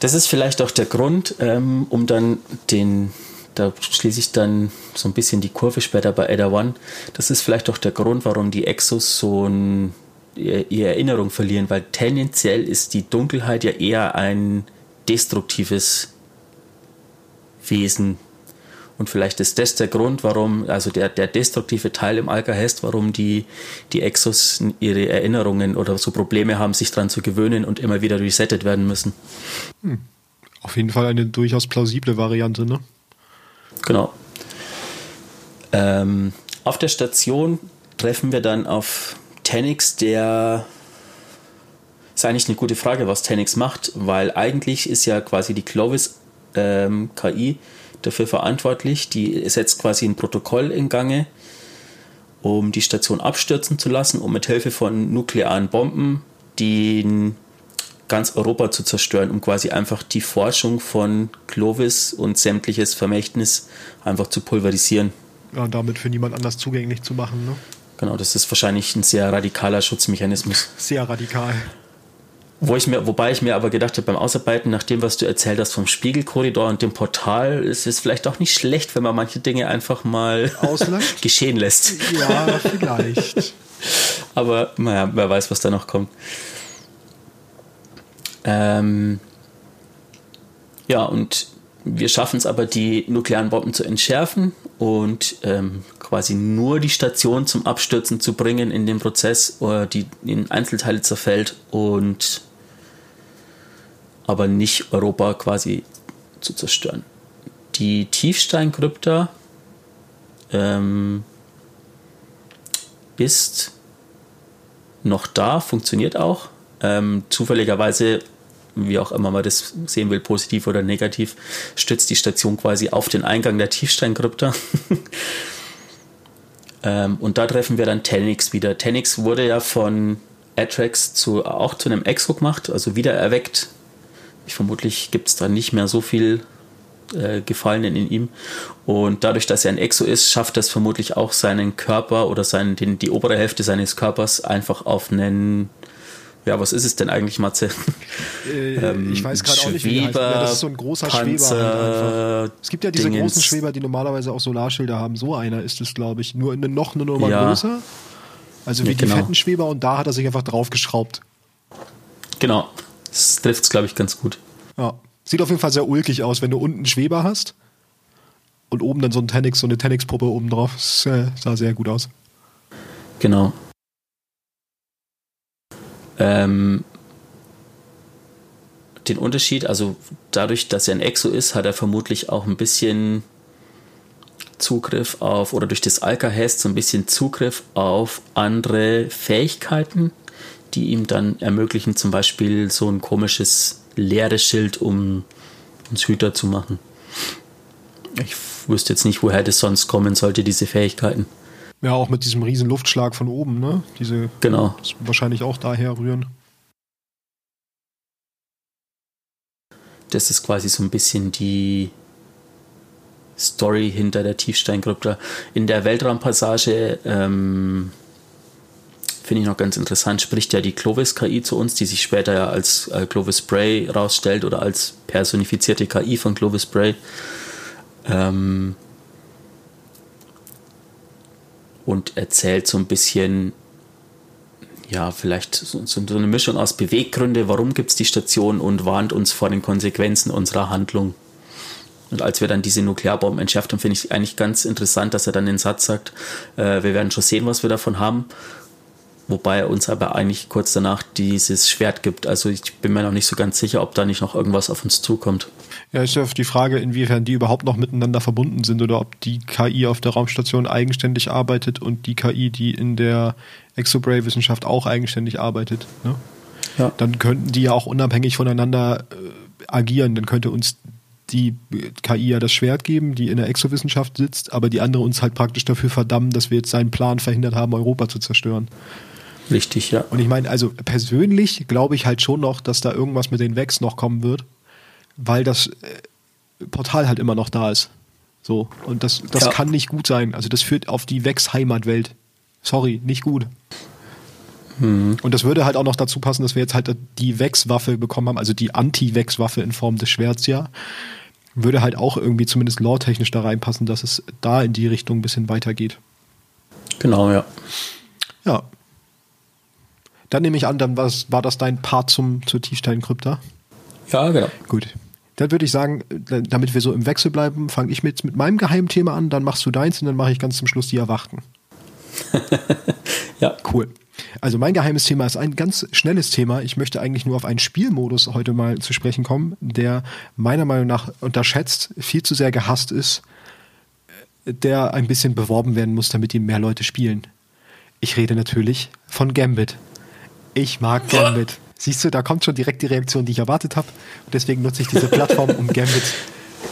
Das ist vielleicht auch der Grund, ähm, um dann den, da schließe ich dann so ein bisschen die Kurve später bei Ada One. Das ist vielleicht auch der Grund, warum die Exos so ein, ihre Erinnerung verlieren, weil tendenziell ist die Dunkelheit ja eher ein destruktives Wesen. Und vielleicht ist das der Grund, warum, also der, der destruktive Teil im Alkahest, warum die, die Exos ihre Erinnerungen oder so Probleme haben, sich daran zu gewöhnen und immer wieder resettet werden müssen. Hm. Auf jeden Fall eine durchaus plausible Variante, ne? Genau. Ähm, auf der Station treffen wir dann auf Tenix, der ist eigentlich eine gute Frage, was Tenix macht, weil eigentlich ist ja quasi die Clovis ähm, KI dafür verantwortlich. Die setzt quasi ein Protokoll in Gange, um die Station abstürzen zu lassen, um mit Hilfe von nuklearen Bomben den ganz Europa zu zerstören, um quasi einfach die Forschung von Clovis und sämtliches Vermächtnis einfach zu pulverisieren. Ja, und damit für niemand anders zugänglich zu machen, ne? Genau, das ist wahrscheinlich ein sehr radikaler Schutzmechanismus. Sehr radikal. Wo ich mir, wobei ich mir aber gedacht habe, beim Ausarbeiten, nach dem, was du erzählt hast vom Spiegelkorridor und dem Portal, ist es vielleicht auch nicht schlecht, wenn man manche Dinge einfach mal geschehen lässt. Ja, vielleicht. aber naja, wer weiß, was da noch kommt. Ähm, ja, und wir schaffen es aber, die nuklearen Bomben zu entschärfen und ähm, quasi nur die Station zum Abstürzen zu bringen in dem Prozess, oder die in Einzelteile zerfällt und aber nicht Europa quasi zu zerstören. Die Tiefsteinkrypta ähm, ist noch da, funktioniert auch. Ähm, zufälligerweise, wie auch immer man das sehen will, positiv oder negativ, stützt die Station quasi auf den Eingang der Tiefsteinkrypta. ähm, und da treffen wir dann Tenix wieder. Tenix wurde ja von Atrex zu, auch zu einem Exo gemacht, also wieder erweckt ich vermutlich gibt es da nicht mehr so viel äh, Gefallenen in ihm. Und dadurch, dass er ein Exo ist, schafft es vermutlich auch seinen Körper oder seinen, den, die obere Hälfte seines Körpers einfach auf einen ja, was ist es denn eigentlich, Matze? Äh, ähm, ich weiß gerade auch nicht, wie heißt. Ja, das ist so ein großer Panzer, Schweber. Halt es gibt ja diese Dingens. großen Schweber, die normalerweise auch Solarschilder haben. So einer ist es, glaube ich. Nur eine, noch eine Nummer ja. größer. Also wie ja, genau. die fetten Schweber und da hat er sich einfach draufgeschraubt. Genau. Das trifft es, glaube ich, ganz gut. Ja. Sieht auf jeden Fall sehr ulkig aus, wenn du unten einen Schweber hast und oben dann so ein Tenix, so eine Tenix-Puppe oben drauf. Das äh, sah sehr gut aus. Genau. Ähm, den Unterschied, also dadurch, dass er ein Exo ist, hat er vermutlich auch ein bisschen Zugriff auf, oder durch das Alka-Hest so ein bisschen Zugriff auf andere Fähigkeiten, die ihm dann ermöglichen, zum Beispiel so ein komisches leeres Schild, um uns Hüter zu machen. Ich wüsste jetzt nicht, woher das sonst kommen sollte, diese Fähigkeiten. Ja, auch mit diesem riesen Luftschlag von oben, ne? Diese genau. wahrscheinlich auch daher rühren. Das ist quasi so ein bisschen die Story hinter der Tiefsteinkrypta. In der Weltraumpassage ähm, finde ich noch ganz interessant, spricht ja die Clovis-KI zu uns, die sich später ja als äh, Clovis Bray rausstellt oder als personifizierte KI von Clovis Bray. Ähm, und erzählt so ein bisschen, ja, vielleicht so, so eine Mischung aus Beweggründe, warum gibt es die Station und warnt uns vor den Konsequenzen unserer Handlung. Und als wir dann diese Nuklearbomben entschärft haben, finde ich eigentlich ganz interessant, dass er dann den Satz sagt, äh, wir werden schon sehen, was wir davon haben. Wobei er uns aber eigentlich kurz danach dieses Schwert gibt. Also ich bin mir noch nicht so ganz sicher, ob da nicht noch irgendwas auf uns zukommt. Ja, ist ja die Frage, inwiefern die überhaupt noch miteinander verbunden sind oder ob die KI auf der Raumstation eigenständig arbeitet und die KI, die in der Exobray-Wissenschaft auch eigenständig arbeitet. Ne? Ja. Dann könnten die ja auch unabhängig voneinander äh, agieren. Dann könnte uns die KI ja das Schwert geben, die in der Exowissenschaft sitzt, aber die andere uns halt praktisch dafür verdammen, dass wir jetzt seinen Plan verhindert haben, Europa zu zerstören. Richtig, ja. Und ich meine, also persönlich glaube ich halt schon noch, dass da irgendwas mit den Vex noch kommen wird, weil das äh, Portal halt immer noch da ist. So. Und das, das ja. kann nicht gut sein. Also das führt auf die Vex-Heimatwelt. Sorry, nicht gut. Mhm. Und das würde halt auch noch dazu passen, dass wir jetzt halt die Vex-Waffe bekommen haben, also die Anti-Vex-Waffe in Form des Schwerts ja. Würde halt auch irgendwie zumindest lore-technisch da reinpassen, dass es da in die Richtung ein bisschen weitergeht. Genau. Ja, dann nehme ich an, dann war das dein Part zum, zur Tiefsteinkrypta? Ja, genau. Gut. Dann würde ich sagen, damit wir so im Wechsel bleiben, fange ich mit, mit meinem Geheimthema an, dann machst du deins und dann mache ich ganz zum Schluss die Erwachten. ja. Cool. Also mein geheimes Thema ist ein ganz schnelles Thema. Ich möchte eigentlich nur auf einen Spielmodus heute mal zu sprechen kommen, der meiner Meinung nach unterschätzt, viel zu sehr gehasst ist, der ein bisschen beworben werden muss, damit ihn mehr Leute spielen. Ich rede natürlich von Gambit. Ich mag Gambit. Siehst du, da kommt schon direkt die Reaktion, die ich erwartet habe. Und deswegen nutze ich diese Plattform, um Gambit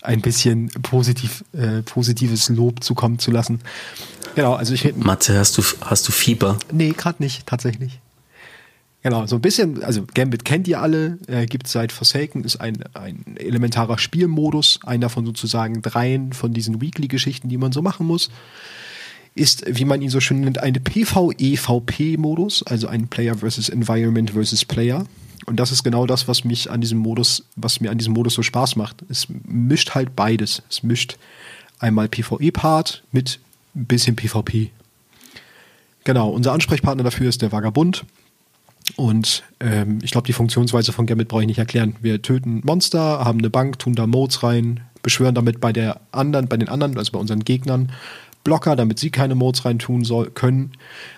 ein bisschen positiv, äh, positives Lob zukommen zu lassen. Genau, also ich Mathe, hast du, hast du Fieber? Nee, gerade nicht, tatsächlich. Genau, so ein bisschen, also Gambit kennt ihr alle, äh, gibt seit Forsaken, ist ein, ein elementarer Spielmodus, einer von sozusagen dreien von diesen Weekly-Geschichten, die man so machen muss ist, wie man ihn so schön nennt, ein PvE-VP-Modus, also ein Player versus Environment versus Player. Und das ist genau das, was mich an diesem Modus, was mir an diesem Modus so Spaß macht. Es mischt halt beides. Es mischt einmal PvE-Part mit ein bisschen PvP. Genau, unser Ansprechpartner dafür ist der Vagabund. Und ähm, ich glaube, die Funktionsweise von Gambit brauche ich nicht erklären. Wir töten Monster, haben eine Bank, tun da Modes rein, beschwören damit bei der anderen, bei den anderen, also bei unseren Gegnern, Blocker, damit sie keine Modes rein tun soll, können.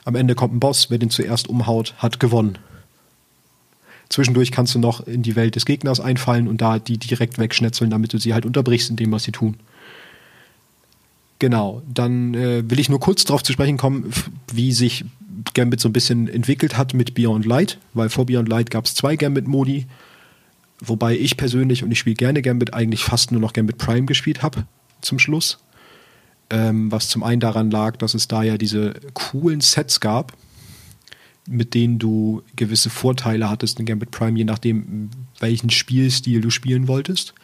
Am Ende kommt ein Boss, wer den zuerst umhaut, hat gewonnen. Zwischendurch kannst du noch in die Welt des Gegners einfallen und da die direkt wegschnetzeln, damit du sie halt unterbrichst in dem, was sie tun. Genau, dann äh, will ich nur kurz darauf zu sprechen kommen, wie sich Gambit so ein bisschen entwickelt hat mit Beyond Light, weil vor Beyond Light gab es zwei Gambit-Modi, wobei ich persönlich, und ich spiele gerne Gambit, eigentlich fast nur noch Gambit Prime gespielt habe zum Schluss. Ähm, was zum einen daran lag, dass es da ja diese coolen Sets gab, mit denen du gewisse Vorteile hattest in Gambit Prime, je nachdem, welchen Spielstil du spielen wolltest.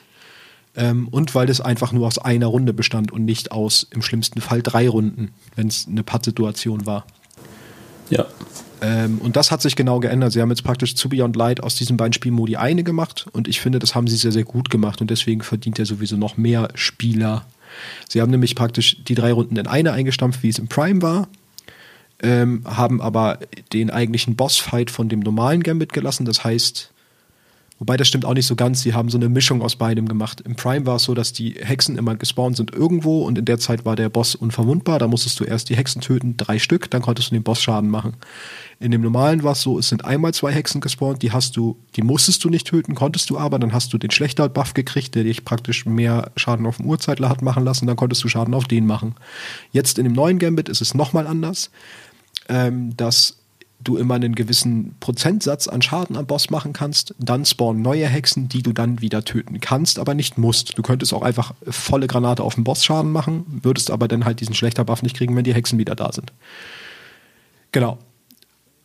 Ähm, und weil es einfach nur aus einer Runde bestand und nicht aus im schlimmsten Fall drei Runden, wenn es eine Pattsituation war. Ja. Ähm, und das hat sich genau geändert. Sie haben jetzt praktisch zu Beyond Light aus diesen beiden Spielmodi eine gemacht und ich finde, das haben sie sehr, sehr gut gemacht und deswegen verdient er sowieso noch mehr Spieler. Sie haben nämlich praktisch die drei Runden in eine eingestampft, wie es im Prime war, ähm, haben aber den eigentlichen Bossfight von dem normalen Gambit gelassen. Das heißt, Wobei das stimmt auch nicht so ganz. Sie haben so eine Mischung aus beidem gemacht. Im Prime war es so, dass die Hexen immer gespawnt sind irgendwo und in der Zeit war der Boss unverwundbar. Da musstest du erst die Hexen töten, drei Stück, dann konntest du den Boss Schaden machen. In dem normalen war es so, es sind einmal zwei Hexen gespawnt, die hast du, die musstest du nicht töten, konntest du aber, dann hast du den schlechter Buff gekriegt, der dich praktisch mehr Schaden auf dem Urzeitler hat machen lassen, dann konntest du Schaden auf den machen. Jetzt in dem neuen Gambit ist es nochmal anders. Ähm, dass du immer einen gewissen Prozentsatz an Schaden am Boss machen kannst. Dann spawnen neue Hexen, die du dann wieder töten kannst, aber nicht musst. Du könntest auch einfach volle Granate auf den Boss Schaden machen, würdest aber dann halt diesen schlechter Buff nicht kriegen, wenn die Hexen wieder da sind. Genau.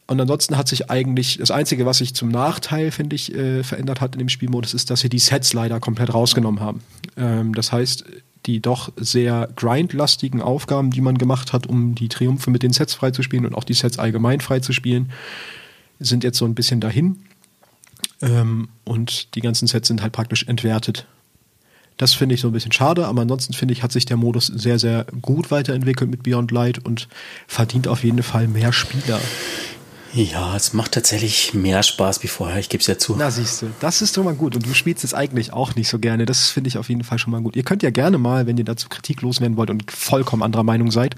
Und ansonsten hat sich eigentlich, das Einzige, was sich zum Nachteil, finde ich, äh, verändert hat in dem Spielmodus, ist, dass sie die Sets leider komplett rausgenommen haben. Ähm, das heißt, die doch sehr grindlastigen Aufgaben, die man gemacht hat, um die Triumphe mit den Sets freizuspielen und auch die Sets allgemein freizuspielen, sind jetzt so ein bisschen dahin. Ähm, und die ganzen Sets sind halt praktisch entwertet. Das finde ich so ein bisschen schade, aber ansonsten finde ich, hat sich der Modus sehr, sehr gut weiterentwickelt mit Beyond Light und verdient auf jeden Fall mehr Spieler. Ja, es macht tatsächlich mehr Spaß wie vorher, ich gebe es ja zu. Na, siehst du, das ist schon mal gut. Und du spielst es eigentlich auch nicht so gerne. Das finde ich auf jeden Fall schon mal gut. Ihr könnt ja gerne mal, wenn ihr dazu Kritik loswerden wollt und vollkommen anderer Meinung seid,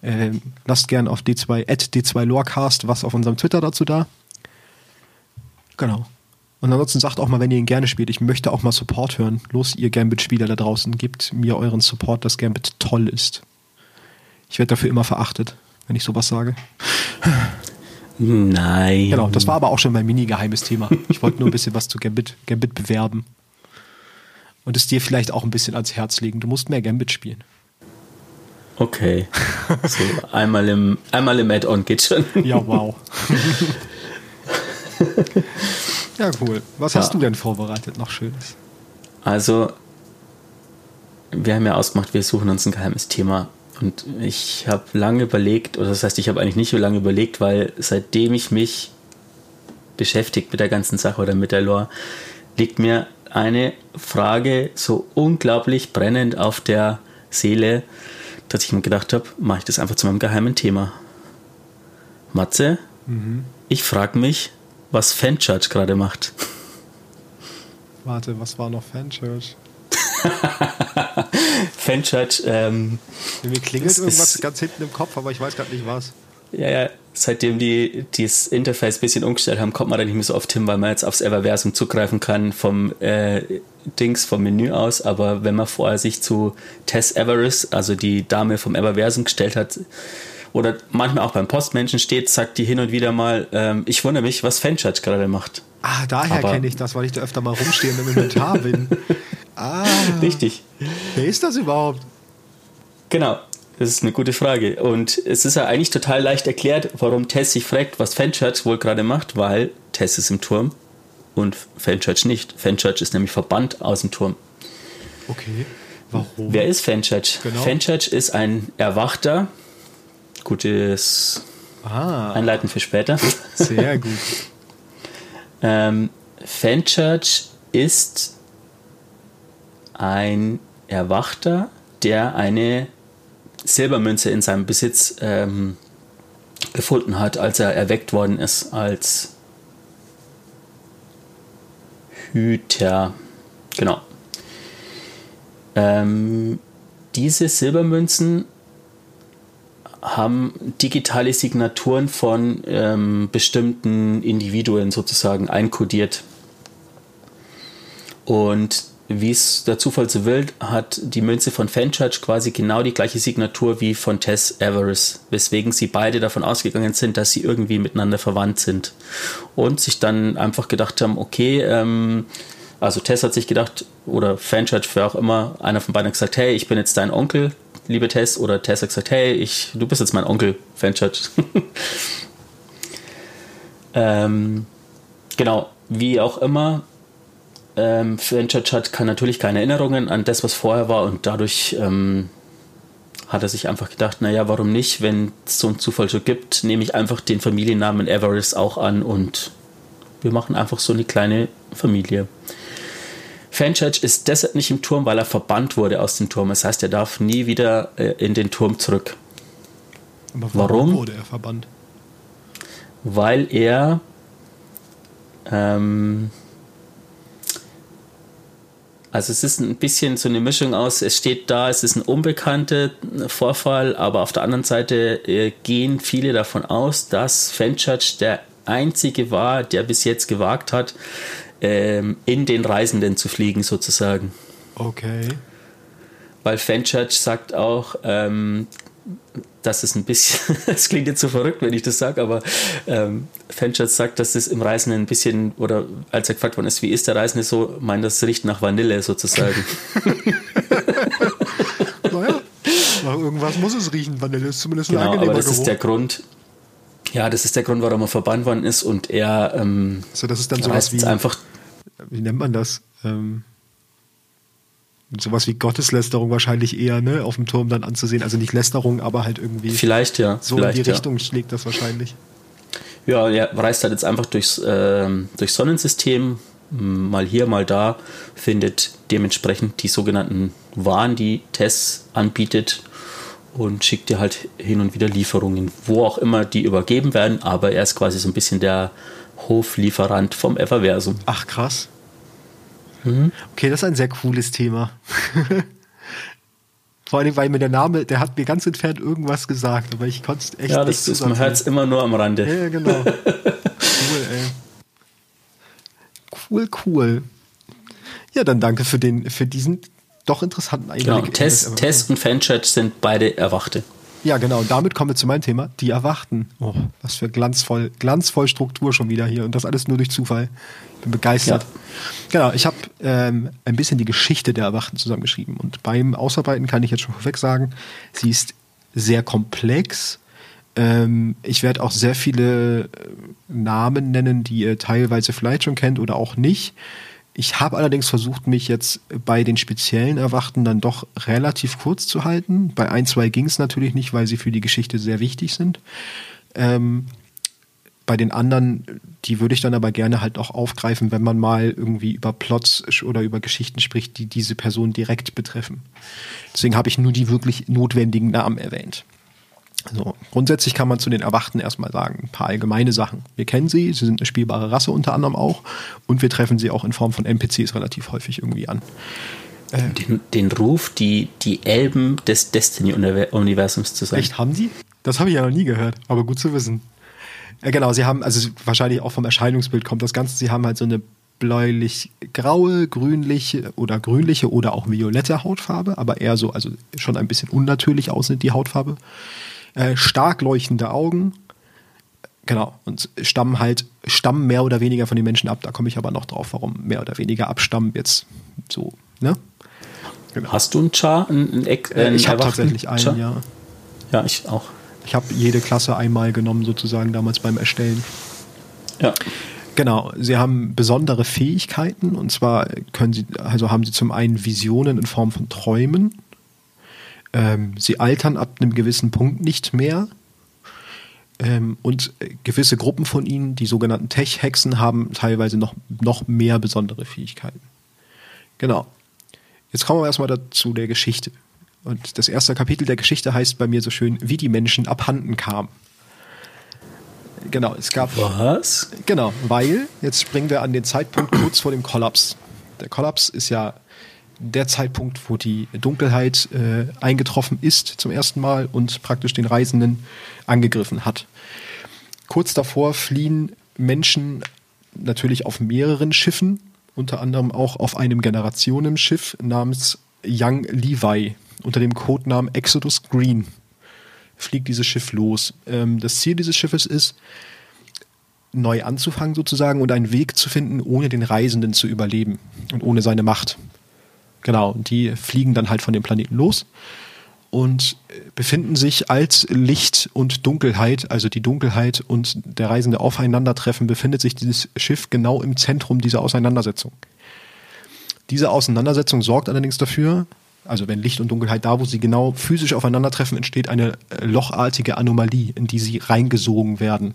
äh, lasst gerne auf D2, at D2Lorecast was auf unserem Twitter dazu da. Genau. Und ansonsten sagt auch mal, wenn ihr ihn gerne spielt, ich möchte auch mal Support hören. Los, ihr Gambit-Spieler da draußen, gebt mir euren Support, dass Gambit toll ist. Ich werde dafür immer verachtet, wenn ich sowas sage. Nein. Genau, das war aber auch schon mein mini-geheimes Thema. Ich wollte nur ein bisschen was zu Gambit, Gambit bewerben. Und es dir vielleicht auch ein bisschen ans Herz legen. Du musst mehr Gambit spielen. Okay. So, einmal im, einmal im Add-on geht schon. Ja, wow. ja, cool. Was ja. hast du denn vorbereitet noch Schönes? Also, wir haben ja ausgemacht, wir suchen uns ein geheimes Thema und ich habe lange überlegt, oder das heißt, ich habe eigentlich nicht so lange überlegt, weil seitdem ich mich beschäftigt mit der ganzen Sache oder mit der Lore, liegt mir eine Frage so unglaublich brennend auf der Seele, dass ich mir gedacht habe, mache ich das einfach zu meinem geheimen Thema. Matze, mhm. ich frage mich, was Fanchurch gerade macht. Warte, was war noch Fanchurch? Fanchurch. Ähm, Mir klingelt irgendwas ganz hinten im Kopf, aber ich weiß gerade nicht was. Ja, ja, seitdem die das Interface ein bisschen umgestellt haben, kommt man da nicht mehr so oft hin, weil man jetzt aufs Everversum zugreifen kann vom äh, Dings, vom Menü aus. Aber wenn man vorher sich zu Tess Everest, also die Dame vom Everversum gestellt hat, oder manchmal auch beim Postmenschen steht, sagt die hin und wieder mal, ähm, ich wundere mich, was Fanchurch gerade macht. Ah, daher kenne ich das, weil ich da öfter mal rumstehe und im Inventar bin. Ah. Richtig. Wer ist das überhaupt? Genau, das ist eine gute Frage. Und es ist ja eigentlich total leicht erklärt, warum Tess sich fragt, was Fanchurch wohl gerade macht, weil Tess ist im Turm und Fanchurch nicht. Fanchurch ist nämlich verbannt aus dem Turm. Okay. Warum? Wer ist Fanchurch? Genau. Fanchurch ist ein Erwachter, gutes Ah, Einleiten für später. sehr gut. Ähm, Fenchurch ist ein Erwachter, der eine Silbermünze in seinem Besitz ähm, gefunden hat, als er erweckt worden ist als Hüter. Genau. Ähm, diese Silbermünzen haben digitale Signaturen von ähm, bestimmten Individuen sozusagen einkodiert. Und wie es der Zufall so will, hat die Münze von Fenchurch quasi genau die gleiche Signatur wie von Tess Everest, weswegen sie beide davon ausgegangen sind, dass sie irgendwie miteinander verwandt sind. Und sich dann einfach gedacht haben, okay, ähm, also Tess hat sich gedacht, oder Fenchurch, wer auch immer, einer von beiden hat gesagt, hey, ich bin jetzt dein Onkel, liebe Tess, oder Tess hat gesagt, hey, ich, du bist jetzt mein Onkel, Fenchurch. ähm, genau, wie auch immer, ähm, Fenchurch hat kann natürlich keine Erinnerungen an das, was vorher war und dadurch ähm, hat er sich einfach gedacht, naja, warum nicht, wenn es so einen Zufall schon gibt, nehme ich einfach den Familiennamen Everest auch an und wir machen einfach so eine kleine Familie. Fenchurch ist deshalb nicht im Turm, weil er verbannt wurde aus dem Turm. Das heißt, er darf nie wieder äh, in den Turm zurück. Aber Warum? wurde er verbannt? weil er ähm, also es ist ein bisschen so eine Mischung aus, es steht da, es ist ein unbekannter Vorfall, aber auf der anderen Seite äh, gehen viele davon aus, dass Fenchurch der einzige war, der bis jetzt gewagt hat, ähm, in den Reisenden zu fliegen sozusagen. Okay. Weil Fenchurch sagt auch, ähm, dass es ein bisschen, es klingt jetzt so verrückt, wenn ich das sage, aber ähm, Fenchurch sagt, dass es im Reisenden ein bisschen, oder als er gefragt worden ist, wie ist der Reisende so, meint das riecht nach Vanille sozusagen. Naja, nach irgendwas muss es riechen. Vanille ist zumindest ein genau, angenehmer aber das Geruch. ist der Grund, ja, das ist der Grund, warum er verbannt worden ist und er ähm, so, das ist dann sowas reist wie, jetzt einfach, wie nennt man das? Ähm, sowas wie Gotteslästerung wahrscheinlich eher, ne, auf dem Turm dann anzusehen. Also nicht Lästerung, aber halt irgendwie vielleicht ja, so vielleicht, in die ja. Richtung schlägt das wahrscheinlich. Ja, er reist halt jetzt einfach durchs, ähm, durchs Sonnensystem, mal hier, mal da, findet dementsprechend die sogenannten Waren, die Tess anbietet und schickt dir halt hin und wieder Lieferungen, wo auch immer die übergeben werden, aber er ist quasi so ein bisschen der Hoflieferant vom Everversum. Ach, krass. Mhm. Okay, das ist ein sehr cooles Thema. Vor allem, weil mir der Name, der hat mir ganz entfernt irgendwas gesagt, aber ich konnte es echt Ja, nicht das ist, man hört es immer nur am Rande. Ja, ja, genau. cool, ey. Cool, cool. Ja, dann danke für den, für diesen doch interessanten Einblick. Genau, Tess. Tess und Fenchurch sind beide Erwachte. Ja, genau. Und damit kommen wir zu meinem Thema, die Erwachten. Oh, was für glanzvoll, glanzvoll Struktur schon wieder hier. Und das alles nur durch Zufall. Ich bin begeistert. Ja. Genau, ich habe ähm, ein bisschen die Geschichte der Erwachten zusammengeschrieben. Und beim Ausarbeiten kann ich jetzt schon vorweg sagen, sie ist sehr komplex. Ähm, ich werde auch sehr viele äh, Namen nennen, die ihr teilweise vielleicht schon kennt oder auch nicht. Ich habe allerdings versucht, mich jetzt bei den speziellen Erwachten dann doch relativ kurz zu halten. Bei ein, zwei ging es natürlich nicht, weil sie für die Geschichte sehr wichtig sind. Ähm, bei den anderen, die würde ich dann aber gerne halt auch aufgreifen, wenn man mal irgendwie über Plots oder über Geschichten spricht, die diese Person direkt betreffen. Deswegen habe ich nur die wirklich notwendigen Namen erwähnt. So, grundsätzlich kann man zu den Erwachten erstmal sagen, ein paar allgemeine Sachen. Wir kennen sie, sie sind eine spielbare Rasse unter anderem auch und wir treffen sie auch in Form von NPCs relativ häufig irgendwie an. Den, den Ruf, die, die Elben des Destiny-Universums zu sein. Echt, haben die? Das habe ich ja noch nie gehört, aber gut zu wissen. Ja, genau, sie haben, also wahrscheinlich auch vom Erscheinungsbild kommt das Ganze, sie haben halt so eine bläulich-graue, grünliche oder grünliche oder auch violette Hautfarbe, aber eher so, also schon ein bisschen unnatürlich aussieht die Hautfarbe. Äh, stark leuchtende Augen, genau, und stammen halt, stammen mehr oder weniger von den Menschen ab, da komme ich aber noch drauf, warum mehr oder weniger abstammen jetzt so, ne? Hast du einen Char? Einen, Eck- Äh, einen ich habe tatsächlich einen, Char? ja. Ja, ich auch. Ich habe jede Klasse einmal genommen, sozusagen damals beim Erstellen. Ja. Genau, sie haben besondere Fähigkeiten und zwar können sie, also haben sie zum einen Visionen in Form von Träumen. Ähm, sie altern ab einem gewissen Punkt nicht mehr. Ähm, und gewisse Gruppen von ihnen, die sogenannten Tech-Hexen, haben teilweise noch, noch mehr besondere Fähigkeiten. Genau. Jetzt kommen wir erstmal dazu der Geschichte. Und das erste Kapitel der Geschichte heißt bei mir so schön, wie die Menschen abhanden kamen. Genau, es gab. Was? Genau, weil jetzt springen wir an den Zeitpunkt kurz vor dem Kollaps. Der Kollaps ist ja der Zeitpunkt, wo die Dunkelheit äh, eingetroffen ist zum ersten Mal und praktisch den Reisenden angegriffen hat. Kurz davor fliehen Menschen natürlich auf mehreren Schiffen, unter anderem auch auf einem Generationenschiff namens Young Levi unter dem Codenamen Exodus Green. Fliegt dieses Schiff los. Ähm, das Ziel dieses Schiffes ist, neu anzufangen sozusagen und einen Weg zu finden, ohne den Reisenden zu überleben und ohne seine Macht. Genau, die fliegen dann halt von dem Planeten los und befinden sich als Licht und Dunkelheit, also die Dunkelheit und der Reisende aufeinandertreffen, befindet sich dieses Schiff genau im Zentrum dieser Auseinandersetzung. Diese Auseinandersetzung sorgt allerdings dafür, also wenn Licht und Dunkelheit da, wo sie genau physisch aufeinandertreffen, entsteht eine lochartige Anomalie, in die sie reingesogen werden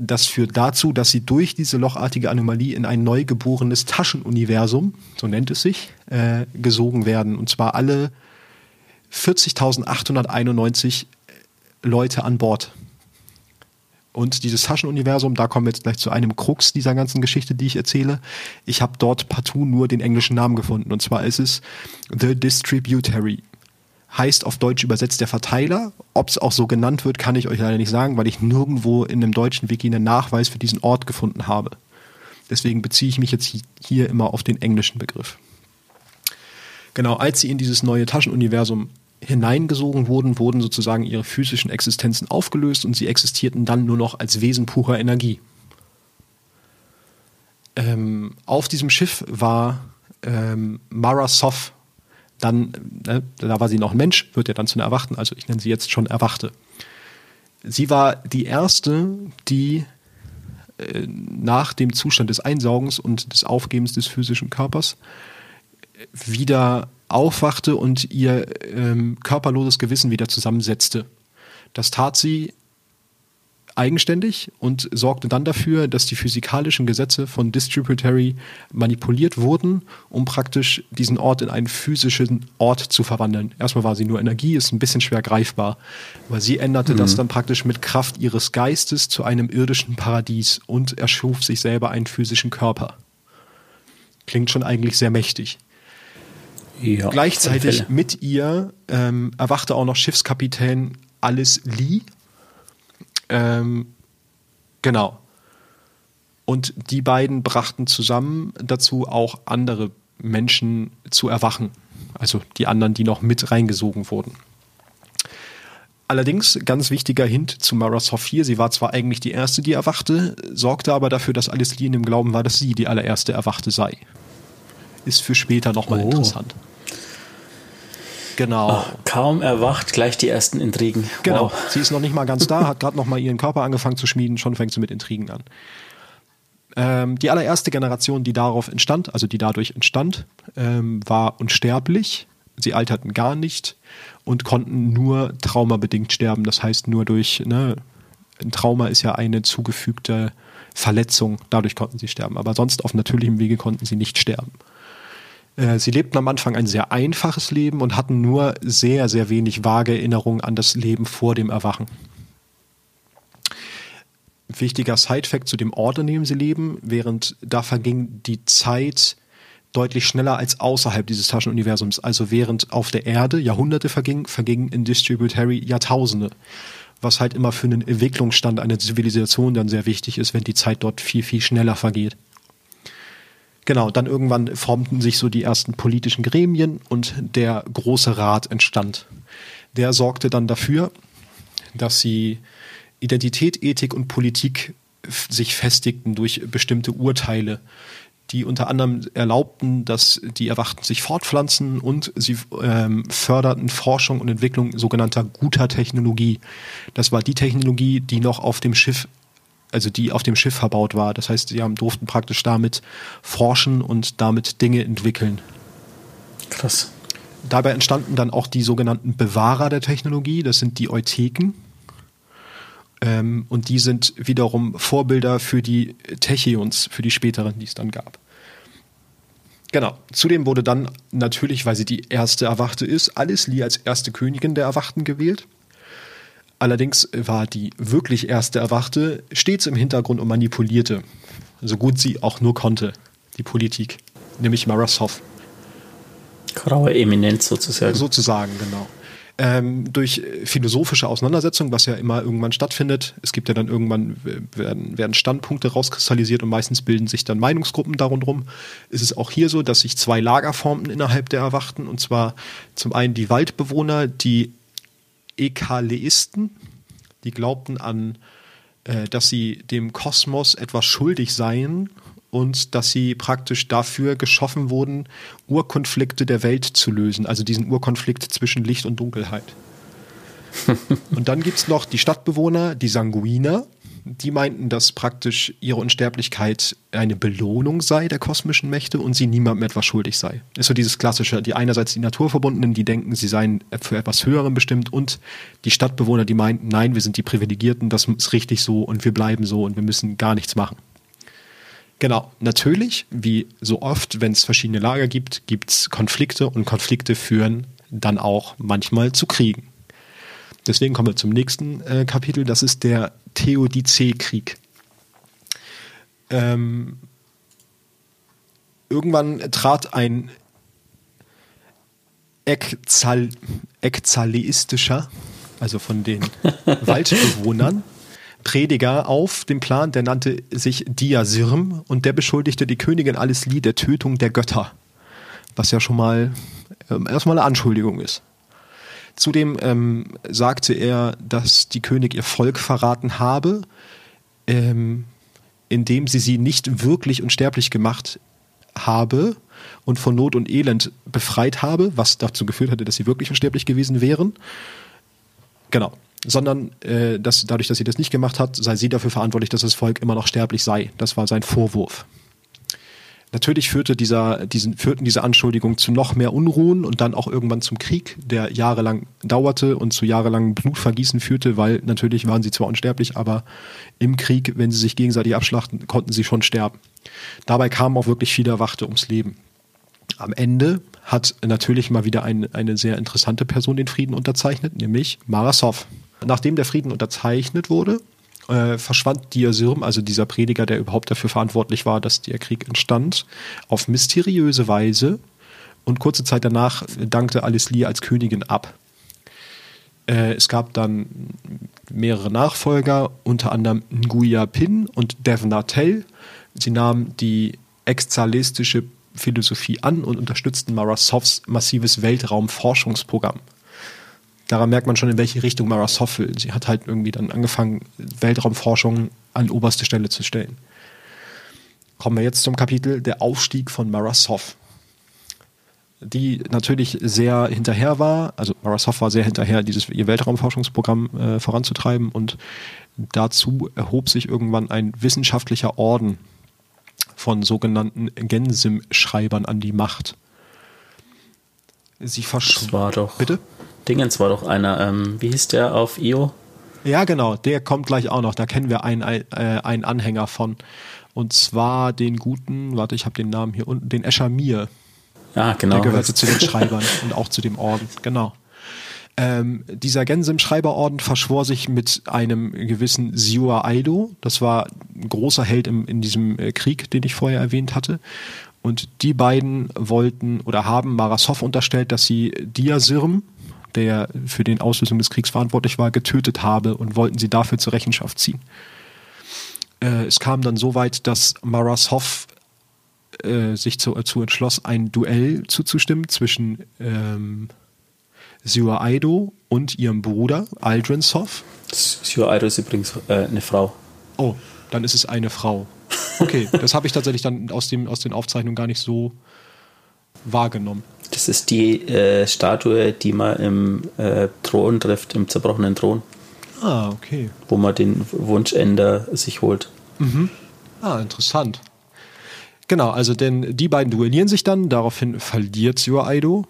das führt dazu, dass sie durch diese lochartige Anomalie in ein neugeborenes Taschenuniversum, so nennt es sich, äh, gesogen werden. Und zwar alle 40.891 Leute an Bord. Und dieses Taschenuniversum, da kommen wir jetzt gleich zu einem Krux dieser ganzen Geschichte, die ich erzähle. Ich habe dort partout nur den englischen Namen gefunden. Und zwar ist es The Distributary heißt auf Deutsch übersetzt der Verteiler. Ob es auch so genannt wird, kann ich euch leider nicht sagen, weil ich nirgendwo in dem deutschen Wiki einen Nachweis für diesen Ort gefunden habe. Deswegen beziehe ich mich jetzt hier immer auf den englischen Begriff. Genau, als sie in dieses neue Taschenuniversum hineingesogen wurden, wurden sozusagen ihre physischen Existenzen aufgelöst und sie existierten dann nur noch als Wesen purer Energie. Ähm, auf diesem Schiff war ähm, Mara Sof dann, ne, da war sie noch ein Mensch, wird ja dann zu einer Erwachten, also ich nenne sie jetzt schon Erwachte. Sie war die erste, die äh, nach dem Zustand des Einsaugens und des Aufgebens des physischen Körpers wieder aufwachte und ihr ähm, körperloses Gewissen wieder zusammensetzte. Das tat sie eigenständig und sorgte dann dafür, dass die physikalischen Gesetze von Distributary manipuliert wurden, um praktisch diesen Ort in einen physischen Ort zu verwandeln. Erstmal war sie nur Energie, ist ein bisschen schwer greifbar, aber sie änderte mhm. das dann praktisch mit Kraft ihres Geistes zu einem irdischen Paradies und erschuf sich selber einen physischen Körper. Klingt schon eigentlich sehr mächtig. Ja, Gleichzeitig mit ihr ähm, erwachte auch noch Schiffskapitän Alice Lee, ähm, genau. Und die beiden brachten zusammen dazu, auch andere Menschen zu erwachen. Also die anderen, die noch mit reingesogen wurden. Allerdings, ganz wichtiger Hint zu Mara Sophia, sie war zwar eigentlich die erste, die erwachte, sorgte aber dafür, dass Alice Lee in dem Glauben war, dass sie die allererste Erwachte sei. Ist für später nochmal oh. interessant. Genau. Ach, kaum erwacht, gleich die ersten Intrigen. Genau. Wow. Sie ist noch nicht mal ganz da, hat gerade noch mal ihren Körper angefangen zu schmieden, schon fängt sie mit Intrigen an. Ähm, die allererste Generation, die darauf entstand, also die dadurch entstand, ähm, war unsterblich. Sie alterten gar nicht und konnten nur traumabedingt sterben. Das heißt, nur durch, ne, ein Trauma ist ja eine zugefügte Verletzung, dadurch konnten sie sterben. Aber sonst auf natürlichem Wege konnten sie nicht sterben. Äh, sie lebten am Anfang ein sehr einfaches Leben und hatten nur sehr, sehr wenig vage Erinnerungen an das Leben vor dem Erwachen. Wichtiger Sidefact zu dem Ort, in dem sie leben, während da verging die Zeit deutlich schneller als außerhalb dieses Taschenuniversums. Also während auf der Erde Jahrhunderte vergingen, vergingen in Distributary Jahrtausende. Was halt immer für einen Entwicklungsstand einer Zivilisation dann sehr wichtig ist, wenn die Zeit dort viel, viel schneller vergeht. Genau, dann irgendwann formten sich so die ersten politischen Gremien und der Große Rat entstand. Der sorgte dann dafür, dass sie Identität, Ethik und Politik sich festigten durch bestimmte Urteile, die unter anderem erlaubten, dass die Erwachten sich fortpflanzen und sie ähm, förderten Forschung und Entwicklung sogenannter guter Technologie. Das war die Technologie, die noch auf dem Schiff also die auf dem Schiff verbaut war. Das heißt, sie haben, durften praktisch damit forschen und damit Dinge entwickeln. Krass. Dabei entstanden dann auch die sogenannten Bewahrer der Technologie, das sind die Eutheken. Ähm, und die sind wiederum Vorbilder für die Techions, für die späteren, die es dann gab. Genau. Zudem wurde dann natürlich, weil sie die erste Erwachte ist, Alice Lee als erste Königin der Erwachten gewählt. Allerdings war die wirklich erste Erwachte stets im Hintergrund und manipulierte, so gut sie auch nur konnte, die Politik, nämlich Mara Soth. Graue Eminenz sozusagen. Sozusagen, genau ähm, durch philosophische Auseinandersetzungen, was ja immer irgendwann stattfindet. Es gibt ja dann irgendwann, werden, werden Standpunkte rauskristallisiert und meistens bilden sich dann Meinungsgruppen darum. Ist es auch hier so, dass sich zwei Lager formten innerhalb der Erwachten, und zwar zum einen die Waldbewohner, die Ekaleisten, die glaubten an, äh, dass sie dem Kosmos etwas schuldig seien und dass sie praktisch dafür geschaffen wurden, Urkonflikte der Welt zu lösen, also diesen Urkonflikt zwischen Licht und Dunkelheit. und dann gibt es noch die Stadtbewohner, die Sanguiner, die meinten, dass praktisch ihre Unsterblichkeit eine Belohnung sei der kosmischen Mächte und sie niemandem etwas schuldig sei. Ist so dieses klassische, die einerseits die Naturverbundenen, die denken, sie seien für etwas Höherem bestimmt und die Stadtbewohner, die meinten, nein, wir sind die Privilegierten, das ist richtig so und wir bleiben so und wir müssen gar nichts machen. Genau, natürlich, wie so oft, wenn es verschiedene Lager gibt, gibt es Konflikte und Konflikte führen dann auch manchmal zu Kriegen. Deswegen kommen wir zum nächsten äh, Kapitel, das ist der Theodizee-Krieg. Ähm, irgendwann trat ein Ekzal ekzaleistischer, also von den Waldbewohnern, Prediger auf den Plan, der nannte sich Diasirm und der beschuldigte die Königin Alisli der Tötung der Götter. Was ja schon mal ähm, erstmal eine Anschuldigung ist. Zudem ähm, sagte er, dass die König ihr Volk verraten habe, ähm, indem sie sie nicht wirklich unsterblich gemacht habe und von Not und Elend befreit habe, was dazu geführt hatte, dass sie wirklich unsterblich gewesen wären. Genau sondern äh, dass dadurch, dass sie das nicht gemacht hat, sei sie dafür verantwortlich, dass das Volk immer noch sterblich sei. Das war sein Vorwurf. Natürlich führte dieser, diesen, führten diese Anschuldigungen zu noch mehr Unruhen und dann auch irgendwann zum Krieg, der jahrelang dauerte und zu jahrelangem Blutvergießen führte, weil natürlich waren sie zwar unsterblich, aber im Krieg, wenn sie sich gegenseitig abschlachten, konnten sie schon sterben. Dabei kamen auch wirklich viele Erwachte ums Leben. Am Ende hat natürlich mal wieder ein, eine sehr interessante Person den Frieden unterzeichnet, nämlich Marasov. Nachdem der Frieden unterzeichnet wurde, äh, verschwand Diasirm, also dieser Prediger, der überhaupt dafür verantwortlich war, dass der Krieg entstand, auf mysteriöse Weise und kurze Zeit danach dankte Alice Lee als Königin ab. Äh, es gab dann mehrere Nachfolger, unter anderem Nguya Pin und Devna Tell. Sie nahmen die exzalistische Philosophie an und unterstützten Marasovs massives Weltraumforschungsprogramm daran merkt man schon, in welche Richtung Mara Soft will. Sie hat halt irgendwie dann angefangen, Weltraumforschung an oberste Stelle zu stellen. Kommen wir jetzt zum Kapitel Der Aufstieg von Mara Soft. Die natürlich sehr hinterher war, also Mara Soft war sehr hinterher, dieses ihr Weltraumforschungsprogramm äh, voranzutreiben und dazu erhob sich irgendwann ein wissenschaftlicher Orden von sogenannten Gensim-Schreibern an die Macht. Sie verschwand. Das war doch. Bitte? Dingens war doch einer, ähm, wie hieß der auf IO? Ja, genau, der kommt gleich auch noch. Da kennen wir einen, äh, einen Anhänger von. Und zwar den guten, warte, ich habe den Namen hier unten, den Eschamir. Ja, genau. Der gehörte zu den Schreibern und auch zu dem Orden, genau. Ähm, dieser Gensim-Schreiberorden verschwor sich mit einem gewissen Siua Aido. Das war ein großer Held im, in diesem äh, Krieg, den ich vorher erwähnt hatte. Und die beiden wollten oder haben Marasov unterstellt, dass sie Diasirm, der für den Auslösung des Kriegs verantwortlich war, getötet habe und wollten sie dafür zur Rechenschaft ziehen. Äh, es kam dann so weit, dass Maras Hoff äh, sich zu, zu entschloss, ein Duell zuzustimmen zwischen ähm, Siwa Aido und ihrem Bruder Aldrin Soff. Siwa Aido ist übrigens äh, eine Frau. Oh, dann ist es eine Frau. Okay, das habe ich tatsächlich dann aus, dem, aus den Aufzeichnungen gar nicht so wahrgenommen. Das ist die äh, Statue, die man im äh, Thron trifft, im zerbrochenen Thron. Ah, okay. Wo man den Wunschender sich holt. Mhm. Ah, interessant. Genau, also denn die beiden duellieren sich dann, daraufhin verliert Syor Aido.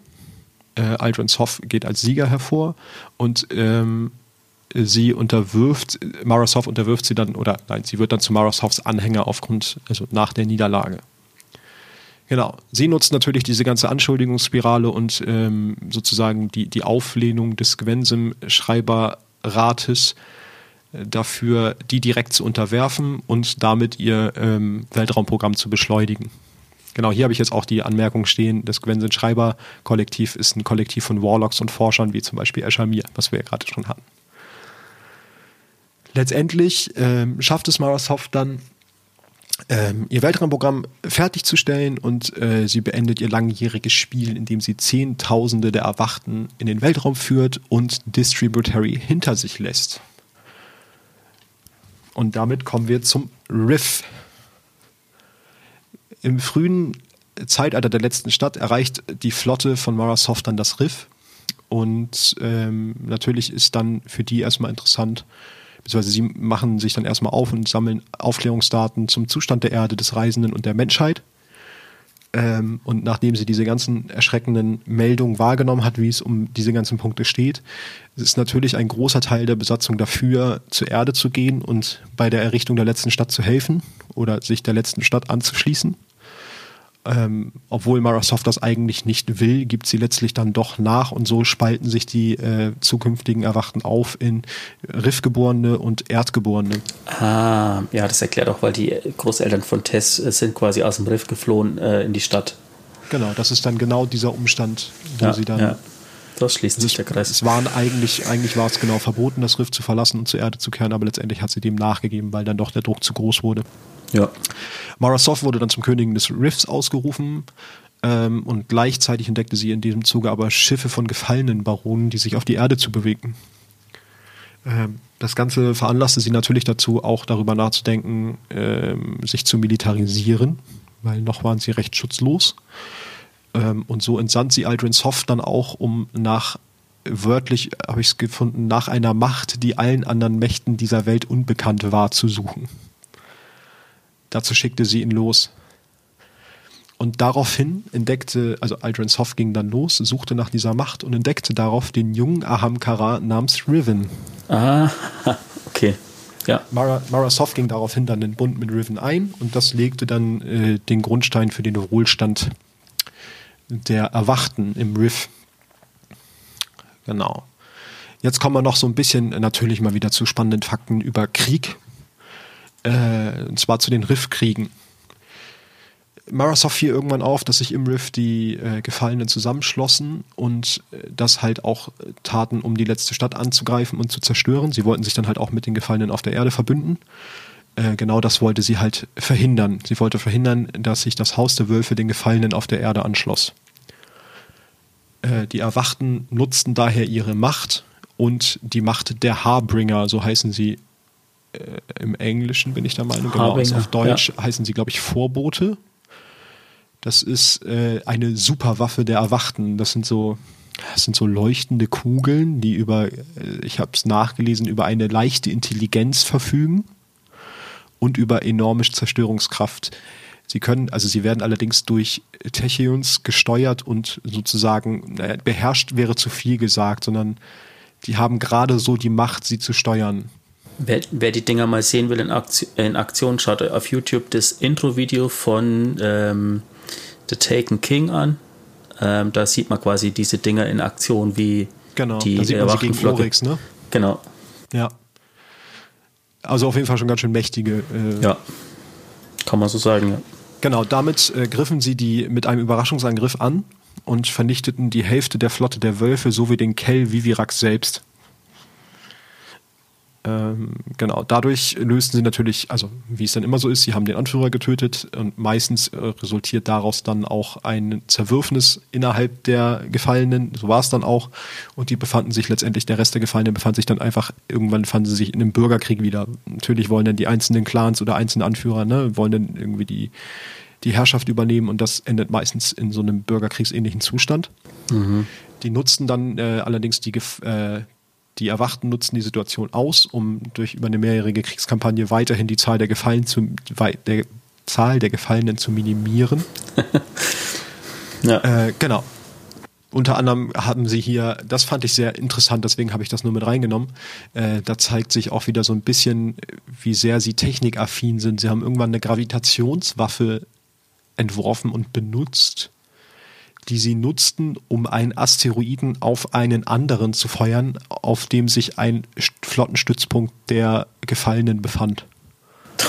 Äh, Aldrin Soff geht als Sieger hervor und ähm, sie unterwirft, Mara Soft unterwirft sie dann, oder nein, sie wird dann zu Mara Softs Anhänger aufgrund, also nach der Niederlage. Genau. Sie nutzt natürlich diese ganze Anschuldigungsspirale und ähm, sozusagen die, die Auflehnung des Gwensem-Schreiberrates äh, dafür, die direkt zu unterwerfen und damit ihr ähm, Weltraumprogramm zu beschleunigen. Genau, hier habe ich jetzt auch die Anmerkung stehen, das Gwensem Schreiber Kollektiv ist ein Kollektiv von Warlocks und Forschern, wie zum Beispiel Eshamir, was wir ja gerade schon hatten. Letztendlich ähm, schafft es Microsoft dann, ähm, ihr Weltraumprogramm fertigzustellen und äh, sie beendet ihr langjähriges Spiel, indem sie Zehntausende der Erwachten in den Weltraum führt und Distributary hinter sich lässt. Und damit kommen wir zum Riff. Im frühen Zeitalter der letzten Stadt erreicht die Flotte von Marasoft dann das Riff. Und ähm, natürlich ist dann für die erstmal interessant, beziehungsweise sie machen sich dann erstmal auf und sammeln Aufklärungsdaten zum Zustand der Erde, des Reisenden und der Menschheit. Ähm, und nachdem sie diese ganzen erschreckenden Meldungen wahrgenommen hat, wie es um diese ganzen Punkte steht, ist natürlich ein großer Teil der Besatzung dafür, zur Erde zu gehen und bei der Errichtung der letzten Stadt zu helfen oder sich der letzten Stadt anzuschließen. Ähm, obwohl Microsoft das eigentlich nicht will, gibt sie letztlich dann doch nach und so spalten sich die äh, zukünftigen Erwachten auf in Riffgeborene und Erdgeborene. Ah, ja, das erklärt auch, weil die Großeltern von Tess äh, sind quasi aus dem Riff geflohen äh, in die Stadt. Genau, das ist dann genau dieser Umstand, wo ja, sie dann. Ja. Das schließt sich der Kreis. Es waren eigentlich, eigentlich war es genau verboten, das Riff zu verlassen und zur Erde zu kehren, aber letztendlich hat sie dem nachgegeben, weil dann doch der Druck zu groß wurde. Ja. Mara Soft wurde dann zum Königin des Riffs ausgerufen ähm, und gleichzeitig entdeckte sie in diesem Zuge aber Schiffe von gefallenen Baronen, die sich auf die Erde zu bewegen. Ähm, das Ganze veranlasste sie natürlich dazu, auch darüber nachzudenken, ähm, sich zu militarisieren, weil noch waren sie recht schutzlos. Ähm, und so entsandt sie Aldrin Soft dann auch, um nach wörtlich habe ich es gefunden, nach einer Macht, die allen anderen Mächten dieser Welt unbekannt war, zu suchen. Dazu schickte sie ihn los. Und daraufhin entdeckte, also Aldrin Soft ging dann los, suchte nach dieser Macht und entdeckte darauf den jungen Ahamkara namens Riven. Ah, okay. Ja. Mara, Mara Soft ging daraufhin dann den Bund mit Riven ein und das legte dann äh, den Grundstein für den Wohlstand der Erwachten im Riff. Genau. Jetzt kommen wir noch so ein bisschen natürlich mal wieder zu spannenden Fakten über Krieg. Äh, und zwar zu den Riffkriegen. Marasoft fiel irgendwann auf, dass sich im Riff die äh, Gefallenen zusammenschlossen und äh, das halt auch äh, taten, um die letzte Stadt anzugreifen und zu zerstören. Sie wollten sich dann halt auch mit den Gefallenen auf der Erde verbünden. Äh, genau das wollte sie halt verhindern. Sie wollte verhindern, dass sich das Haus der Wölfe den Gefallenen auf der Erde anschloss. Äh, die Erwachten nutzten daher ihre Macht und die Macht der Harbringer, so heißen sie äh, im Englischen, bin ich der Meinung. Genau, also auf Deutsch ja. heißen sie, glaube ich, Vorbote. Das ist äh, eine Superwaffe der Erwachten. Das sind so, das sind so leuchtende Kugeln, die über, äh, ich habe es nachgelesen, über eine leichte Intelligenz verfügen und über enorme Zerstörungskraft. Sie können, also sie werden allerdings durch Techions gesteuert und sozusagen, naja, beherrscht wäre zu viel gesagt, sondern die haben gerade so die Macht, sie zu steuern. Wer, wer, die Dinger mal sehen will in Aktion, in Aktion schaut auf YouTube das Intro-Video von ähm, The Taken King an. Ähm, da sieht man quasi diese Dinger in Aktion, wie genau, die da sieht man sie gegen Oryx, ne? Genau. Ja. Also auf jeden Fall schon ganz schön mächtige. Äh, ja. Kann man so sagen, ja. Genau, damit äh, griffen sie die mit einem Überraschungsangriff an und vernichteten die Hälfte der Flotte der Wölfe sowie den Kell Vivirax selbst. Ähm, genau, dadurch lösten sie natürlich, also wie es dann immer so ist, sie haben den Anführer getötet und meistens äh, resultiert daraus dann auch ein Zerwürfnis innerhalb der Gefallenen, so war es dann auch. Und die befanden sich letztendlich, der Rest der Gefallenen befand sich dann einfach, irgendwann fanden sie sich in einem Bürgerkrieg wieder. Natürlich wollen dann die einzelnen Clans oder einzelnen Anführer, ne, wollen dann irgendwie die, die Herrschaft übernehmen und das endet meistens in so einem bürgerkriegsähnlichen Zustand. Mhm. Die nutzten dann äh, allerdings die, äh, die Erwachten nutzen die Situation aus, um durch über eine mehrjährige Kriegskampagne weiterhin die Zahl der Gefallen zu, der Zahl der Gefallenen zu minimieren. ja. Äh, genau. unter anderem haben sie hier, das fand ich sehr interessant, deswegen habe ich das nur mit reingenommen. Äh, da zeigt sich auch wieder so ein bisschen, wie sehr sie technikaffin sind. Sie haben irgendwann eine Gravitationswaffe entworfen und benutzt, die sie nutzten, um einen Asteroiden auf einen anderen zu feuern, auf dem sich ein Flottenstützpunkt der Gefallenen befand.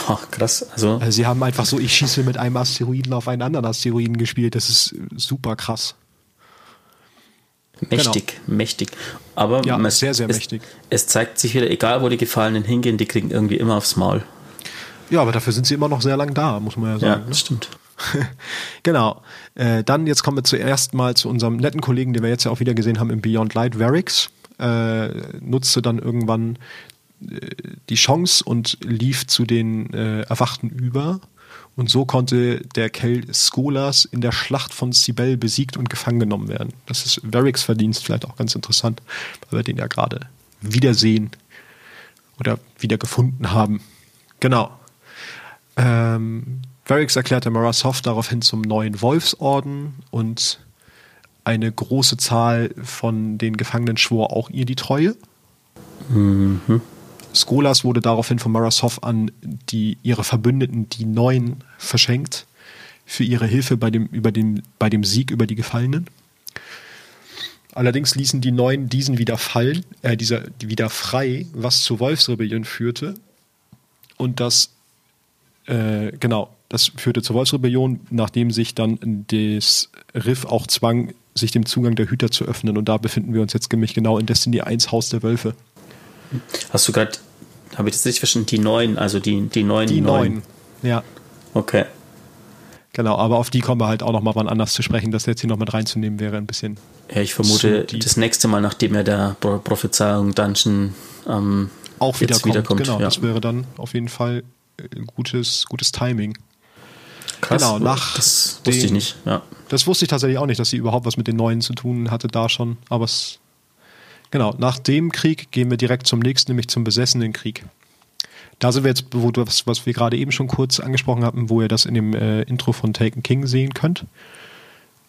Oh, krass. Also, also sie haben einfach so, ich schieße mit einem Asteroiden auf einen anderen Asteroiden gespielt. Das ist super krass. Mächtig, genau. mächtig. Aber ja, es, sehr, sehr es, mächtig. Es zeigt sich wieder, egal wo die Gefallenen hingehen, die kriegen irgendwie immer aufs Maul. Ja, aber dafür sind sie immer noch sehr lang da, muss man ja sagen. Ja, das stimmt. genau. Äh, dann jetzt kommen wir zuerst mal zu unserem netten Kollegen, den wir jetzt ja auch wieder gesehen haben im Beyond Light, Varix. Äh, nutzte dann irgendwann äh, die Chance und lief zu den äh, Erwachten über und so konnte der Kell Skolas in der Schlacht von Sibel besiegt und gefangen genommen werden. Das ist Varricks Verdienst vielleicht auch ganz interessant, weil wir den ja gerade wiedersehen oder wieder gefunden haben. Genau. Ähm, Varrix erklärte Marasov daraufhin zum neuen Wolfsorden und eine große Zahl von den Gefangenen schwor auch ihr die Treue. Mhm. Skolas wurde daraufhin von Marasov an die, ihre Verbündeten, die Neuen, verschenkt für ihre Hilfe bei dem, über dem, bei dem Sieg über die Gefallenen. Allerdings ließen die Neuen diesen wieder fallen, äh, dieser wieder frei, was zur Wolfsrebellion führte. Und das, äh, genau, das führte zur Wolfsrebellion, nachdem sich dann das Riff auch zwang, sich dem Zugang der Hüter zu öffnen. Und da befinden wir uns jetzt nämlich genau in Destiny 1 Haus der Wölfe. Hast du gerade, habe ich das richtig verstanden, die neuen, also die, die neuen? Die neuen, ja. Okay. Genau, aber auf die kommen wir halt auch noch mal wann anders zu sprechen. Das jetzt hier noch mit reinzunehmen wäre ein bisschen. Ja, ich vermute, das nächste Mal, nachdem er der Pro Prophezeiung Dungeon ähm, auch wieder kommt, wiederkommt. Genau, ja. das wäre dann auf jeden Fall äh, gutes, gutes Timing. Krass, genau, nach das wusste den, ich nicht. Ja. Das wusste ich tatsächlich auch nicht, dass sie überhaupt was mit den Neuen zu tun hatte da schon. Aber es Genau, nach dem Krieg gehen wir direkt zum nächsten, nämlich zum besessenen Krieg. Da sind wir jetzt, wo du, was, was wir gerade eben schon kurz angesprochen haben, wo ihr das in dem äh, Intro von Taken King sehen könnt.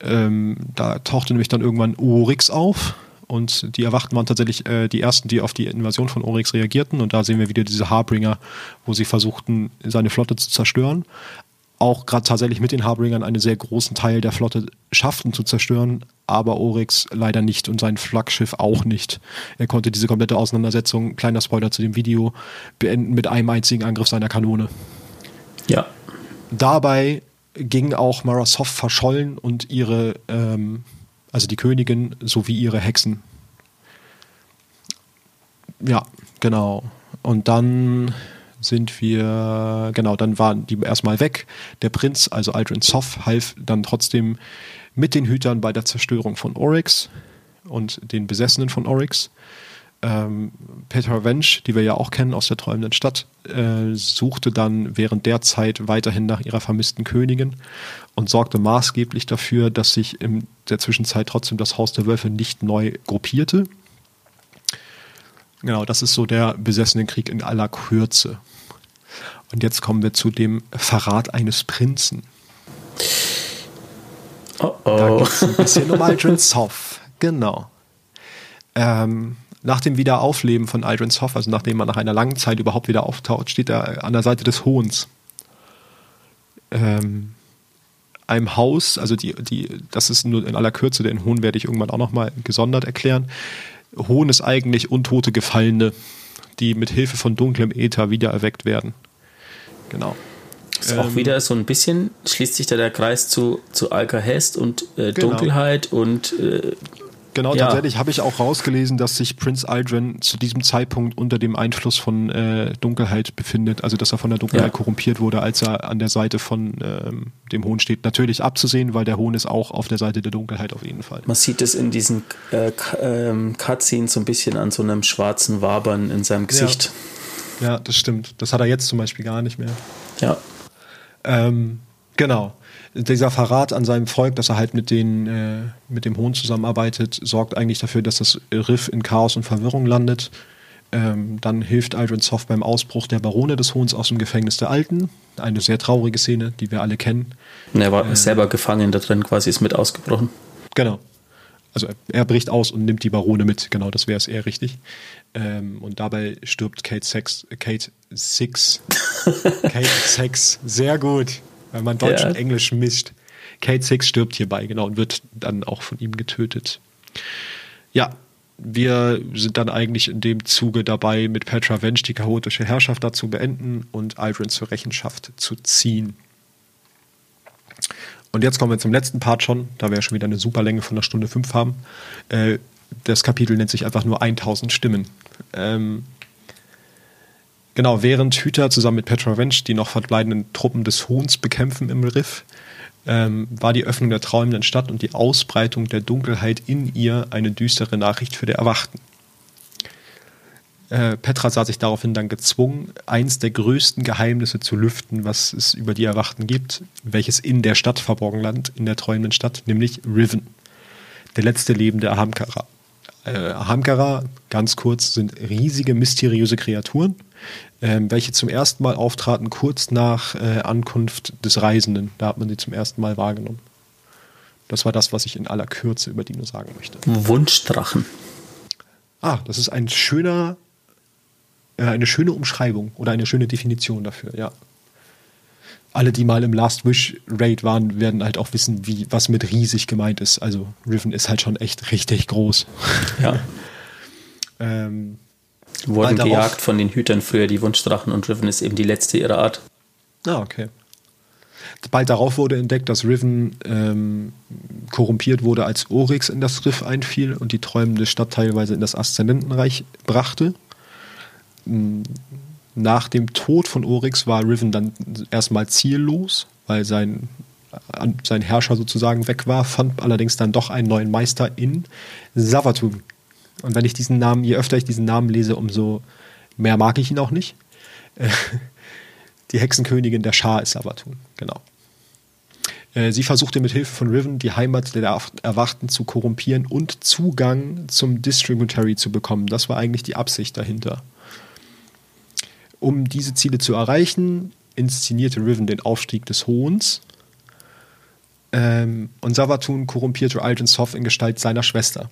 Ähm, da tauchte nämlich dann irgendwann Oryx auf und die Erwachten waren tatsächlich äh, die ersten, die auf die Invasion von Oryx reagierten und da sehen wir wieder diese Harbringer, wo sie versuchten, seine Flotte zu zerstören auch gerade tatsächlich mit den Harbringern einen sehr großen Teil der Flotte schafften zu zerstören, aber Oryx leider nicht und sein Flaggschiff auch nicht. Er konnte diese komplette Auseinandersetzung, kleiner Spoiler zu dem Video, beenden mit einem einzigen Angriff seiner Kanone. Ja. Dabei ging auch Marasov verschollen und ihre, ähm, also die Königin sowie ihre Hexen. Ja, genau. Und dann sind wir, genau, dann waren die erstmal weg. Der Prinz, also Aldrin Soff, half dann trotzdem mit den Hütern bei der Zerstörung von Oryx und den Besessenen von Oryx. Ähm, Peter Wensch, die wir ja auch kennen aus der träumenden Stadt, äh, suchte dann während der Zeit weiterhin nach ihrer vermissten Königin und sorgte maßgeblich dafür, dass sich in der Zwischenzeit trotzdem das Haus der Wölfe nicht neu gruppierte. Genau, das ist so der besessenen Krieg in aller Kürze. Und jetzt kommen wir zu dem Verrat eines Prinzen. Oh oh. Da geht es ein bisschen um Aldrin Soff. Genau. Ähm, nach dem Wiederaufleben von Aldrin Soff, also nachdem er nach einer langen Zeit überhaupt wieder auftaucht, steht er an der Seite des Hohns. Ähm, einem Haus, also die, die, das ist nur in aller Kürze, den Hohn werde ich irgendwann auch nochmal gesondert erklären. Hohn ist eigentlich untote Gefallene, die mit Hilfe von dunklem Äther wiedererweckt werden. Genau. Ist ähm, auch wieder so ein bisschen, schließt sich da der Kreis zu, zu Alkahest und äh, genau. Dunkelheit und äh, Genau, ja. tatsächlich habe ich auch rausgelesen, dass sich Prince Aldrin zu diesem Zeitpunkt unter dem Einfluss von äh, Dunkelheit befindet, also dass er von der Dunkelheit ja. korrumpiert wurde, als er an der Seite von ähm, dem Hohn steht. Natürlich abzusehen, weil der Hohn ist auch auf der Seite der Dunkelheit auf jeden Fall. Man sieht es in diesen äh, ähm, Cutscenes so ein bisschen an so einem schwarzen Wabern in seinem Gesicht. Ja. ja, das stimmt. Das hat er jetzt zum Beispiel gar nicht mehr. Ja. Ähm, genau dieser Verrat an seinem Volk, dass er halt mit, den, äh, mit dem Hohn zusammenarbeitet, sorgt eigentlich dafür, dass das Riff in Chaos und Verwirrung landet. Ähm, dann hilft Aldrin Soft beim Ausbruch der Barone des Hohns aus dem Gefängnis der Alten. Eine sehr traurige Szene, die wir alle kennen. er war äh, selber gefangen da drin, quasi ist mit ausgebrochen. Genau. also er bricht aus und nimmt die Barone mit, genau, das wäre es eher richtig. Ähm, und dabei stirbt Kate Sex, Kate Six, Kate Sex, sehr gut, weil man Deutsch ja. und Englisch mischt. Kate Six stirbt hierbei, genau, und wird dann auch von ihm getötet. Ja, wir sind dann eigentlich in dem Zuge dabei, mit Petra Vench die chaotische Herrschaft dazu beenden und Aldrin zur Rechenschaft zu ziehen. Und jetzt kommen wir zum letzten Part schon, da wir ja schon wieder eine super Länge von einer Stunde fünf haben. Äh, das Kapitel nennt sich einfach nur 1000 Stimmen. Genau, während Hüter zusammen mit Petra Vench die noch verbleibenden Truppen des Hohns bekämpfen im Riff, ähm, war die Öffnung der träumenden Stadt und die Ausbreitung der Dunkelheit in ihr eine düstere Nachricht für die Erwachten. Äh, Petra sah sich daraufhin dann gezwungen, eins der größten Geheimnisse zu lüften, was es über die Erwachten gibt, welches in der Stadt verborgen landet, in der träumenden Stadt, nämlich Riven, der letzte lebende Ahamkara. Äh, Ahamkara, ganz kurz, sind riesige, mysteriöse Kreaturen, äh, welche zum ersten Mal auftraten kurz nach äh, Ankunft des Reisenden. Da hat man sie zum ersten Mal wahrgenommen. Das war das, was ich in aller Kürze über die nur sagen möchte. Wunschdrachen. Ah, das ist ein schöner äh, eine schöne Umschreibung oder eine schöne Definition dafür, ja. Alle, die mal im Last Wish Raid waren, werden halt auch wissen, wie, was mit riesig gemeint ist. Also Riven ist halt schon echt richtig groß. Ja. ähm, Wurden gejagt von den Hütern früher, die Wunschdrachen, und Riven ist eben die letzte ihrer Art. Ah, okay. Bald darauf wurde entdeckt, dass Riven ähm, korrumpiert wurde, als Oryx in das Riff einfiel und die träumende Stadt teilweise in das Aszendentenreich brachte nach dem Tod von Oryx war Riven dann erstmal ziellos, weil sein, sein Herrscher sozusagen weg war, fand allerdings dann doch einen neuen Meister in Savatun. Und wenn ich diesen Namen, je öfter ich diesen Namen lese, umso mehr mag ich ihn auch nicht. Die Hexenkönigin der Schar ist Savatun, genau. Äh, sie versuchte mit Hilfe von Riven die Heimat der Erwachten zu korrumpieren und Zugang zum Distributary zu bekommen. Das war eigentlich die Absicht dahinter. Um diese Ziele zu erreichen, inszenierte Riven den Aufstieg des Hohns ähm, und Savatun korrumpierte Aldrin Soth in Gestalt seiner Schwester.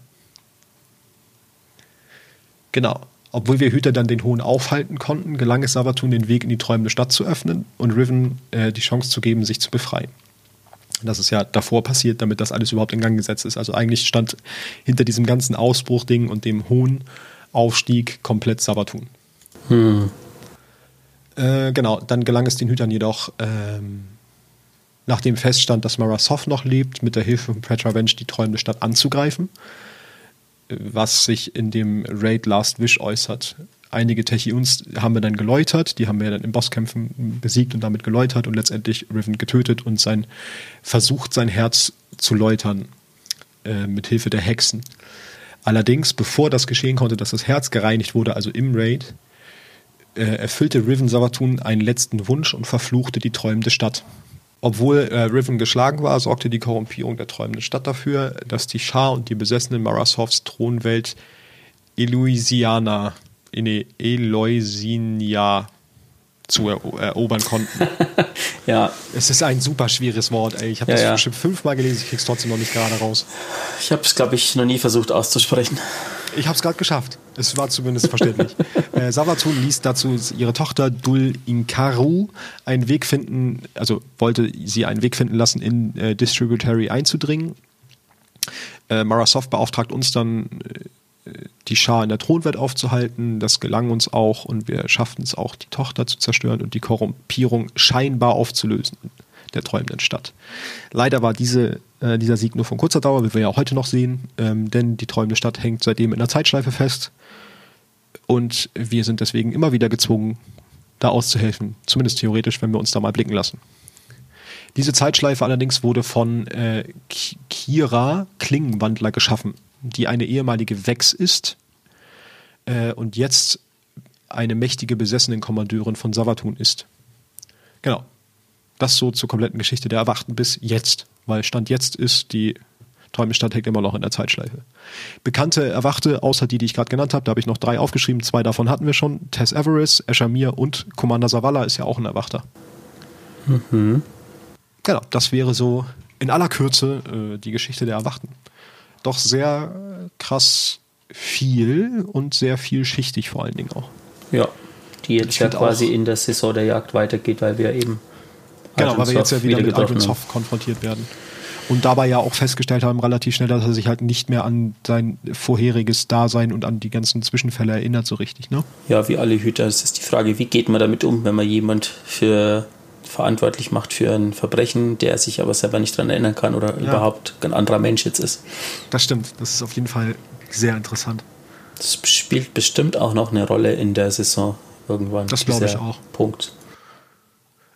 Genau. Obwohl wir Hüter dann den Hohn aufhalten konnten, gelang es Savatun, den Weg in die träumende Stadt zu öffnen und Riven äh, die Chance zu geben, sich zu befreien. Das ist ja davor passiert, damit das alles überhaupt in Gang gesetzt ist. Also eigentlich stand hinter diesem ganzen Ausbruchding und dem hohen Aufstieg komplett Sabatun. Hm. Äh, genau, dann gelang es den Hütern jedoch, ähm, nachdem feststand, dass Mara Soft noch lebt, mit der Hilfe von Petra Vench die träumende Stadt anzugreifen, was sich in dem Raid Last Wish äußert. Einige Techiuns haben wir dann geläutert, die haben wir dann in Bosskämpfen besiegt und damit geläutert und letztendlich Riven getötet und sein versucht, sein Herz zu läutern äh, mit Hilfe der Hexen. Allerdings, bevor das geschehen konnte, dass das Herz gereinigt wurde, also im Raid, äh, erfüllte Riven Savatun einen letzten Wunsch und verfluchte die träumende Stadt. Obwohl äh, Riven geschlagen war, sorgte die Korrumpierung der träumenden Stadt dafür, dass die Schar und die besessenen Marasovs Thronwelt Eluisiana, nee, Eloisinia zu erobern konnten. ja. Es ist ein super schwieriges Wort, ey. Ich habe ja, das ja. bestimmt fünfmal gelesen, ich krieg's trotzdem noch nicht gerade raus. Ich habe es, glaube ich, noch nie versucht auszusprechen. Ich habe es gerade geschafft. Es war zumindest verständlich. äh, Savatun ließ dazu ihre Tochter Dul Inkaru einen Weg finden, also wollte sie einen Weg finden lassen, in äh, Distributary einzudringen. Äh, Marasoft beauftragt uns dann, äh, die Schar in der Thronwelt aufzuhalten. Das gelang uns auch und wir schafften es auch, die Tochter zu zerstören und die Korrumpierung scheinbar aufzulösen der träumenden Stadt. Leider war diese äh, dieser Sieg nur von kurzer Dauer, wie wir ja auch heute noch sehen, ähm, denn die träumende Stadt hängt seitdem in der Zeitschleife fest und wir sind deswegen immer wieder gezwungen, da auszuhelfen, zumindest theoretisch, wenn wir uns da mal blicken lassen. Diese Zeitschleife allerdings wurde von äh, Kira Klingenwandler geschaffen, die eine ehemalige Vex ist äh, und jetzt eine mächtige Besessenenkommandeurin von Savatun ist. Genau. Das so zur kompletten Geschichte der Erwachten bis jetzt weil Stand jetzt ist die Träumestadt hängt immer noch in der Zeitschleife. Bekannte Erwachte, außer die, die ich gerade genannt habe, da habe ich noch drei aufgeschrieben. Zwei davon hatten wir schon. Tess Everest, Eshamir und Commander Zavala ist ja auch ein Erwachter. Mhm. Genau, das wäre so in aller Kürze äh, die Geschichte der Erwachten. doch sehr krass viel und sehr vielschichtig vor allen Dingen auch. Ja, die jetzt ja quasi in der Saison der Jagd weitergeht, weil wir eben genau, weil wir jetzt ja wieder, wieder mit Aldrin Soft konfrontiert werden. Und dabei ja auch festgestellt haben, relativ schnell, dass er sich halt nicht mehr an sein vorheriges Dasein und an die ganzen Zwischenfälle erinnert, so richtig, ne? Ja, wie alle Hüter. Es ist die Frage, wie geht man damit um, wenn man jemand für verantwortlich macht für ein Verbrechen, der sich aber selber nicht daran erinnern kann oder ja. überhaupt ein anderer Mensch jetzt ist. Das stimmt. Das ist auf jeden Fall sehr interessant. Das spielt bestimmt auch noch eine Rolle in der Saison irgendwann. Das glaube ich auch. Punkt.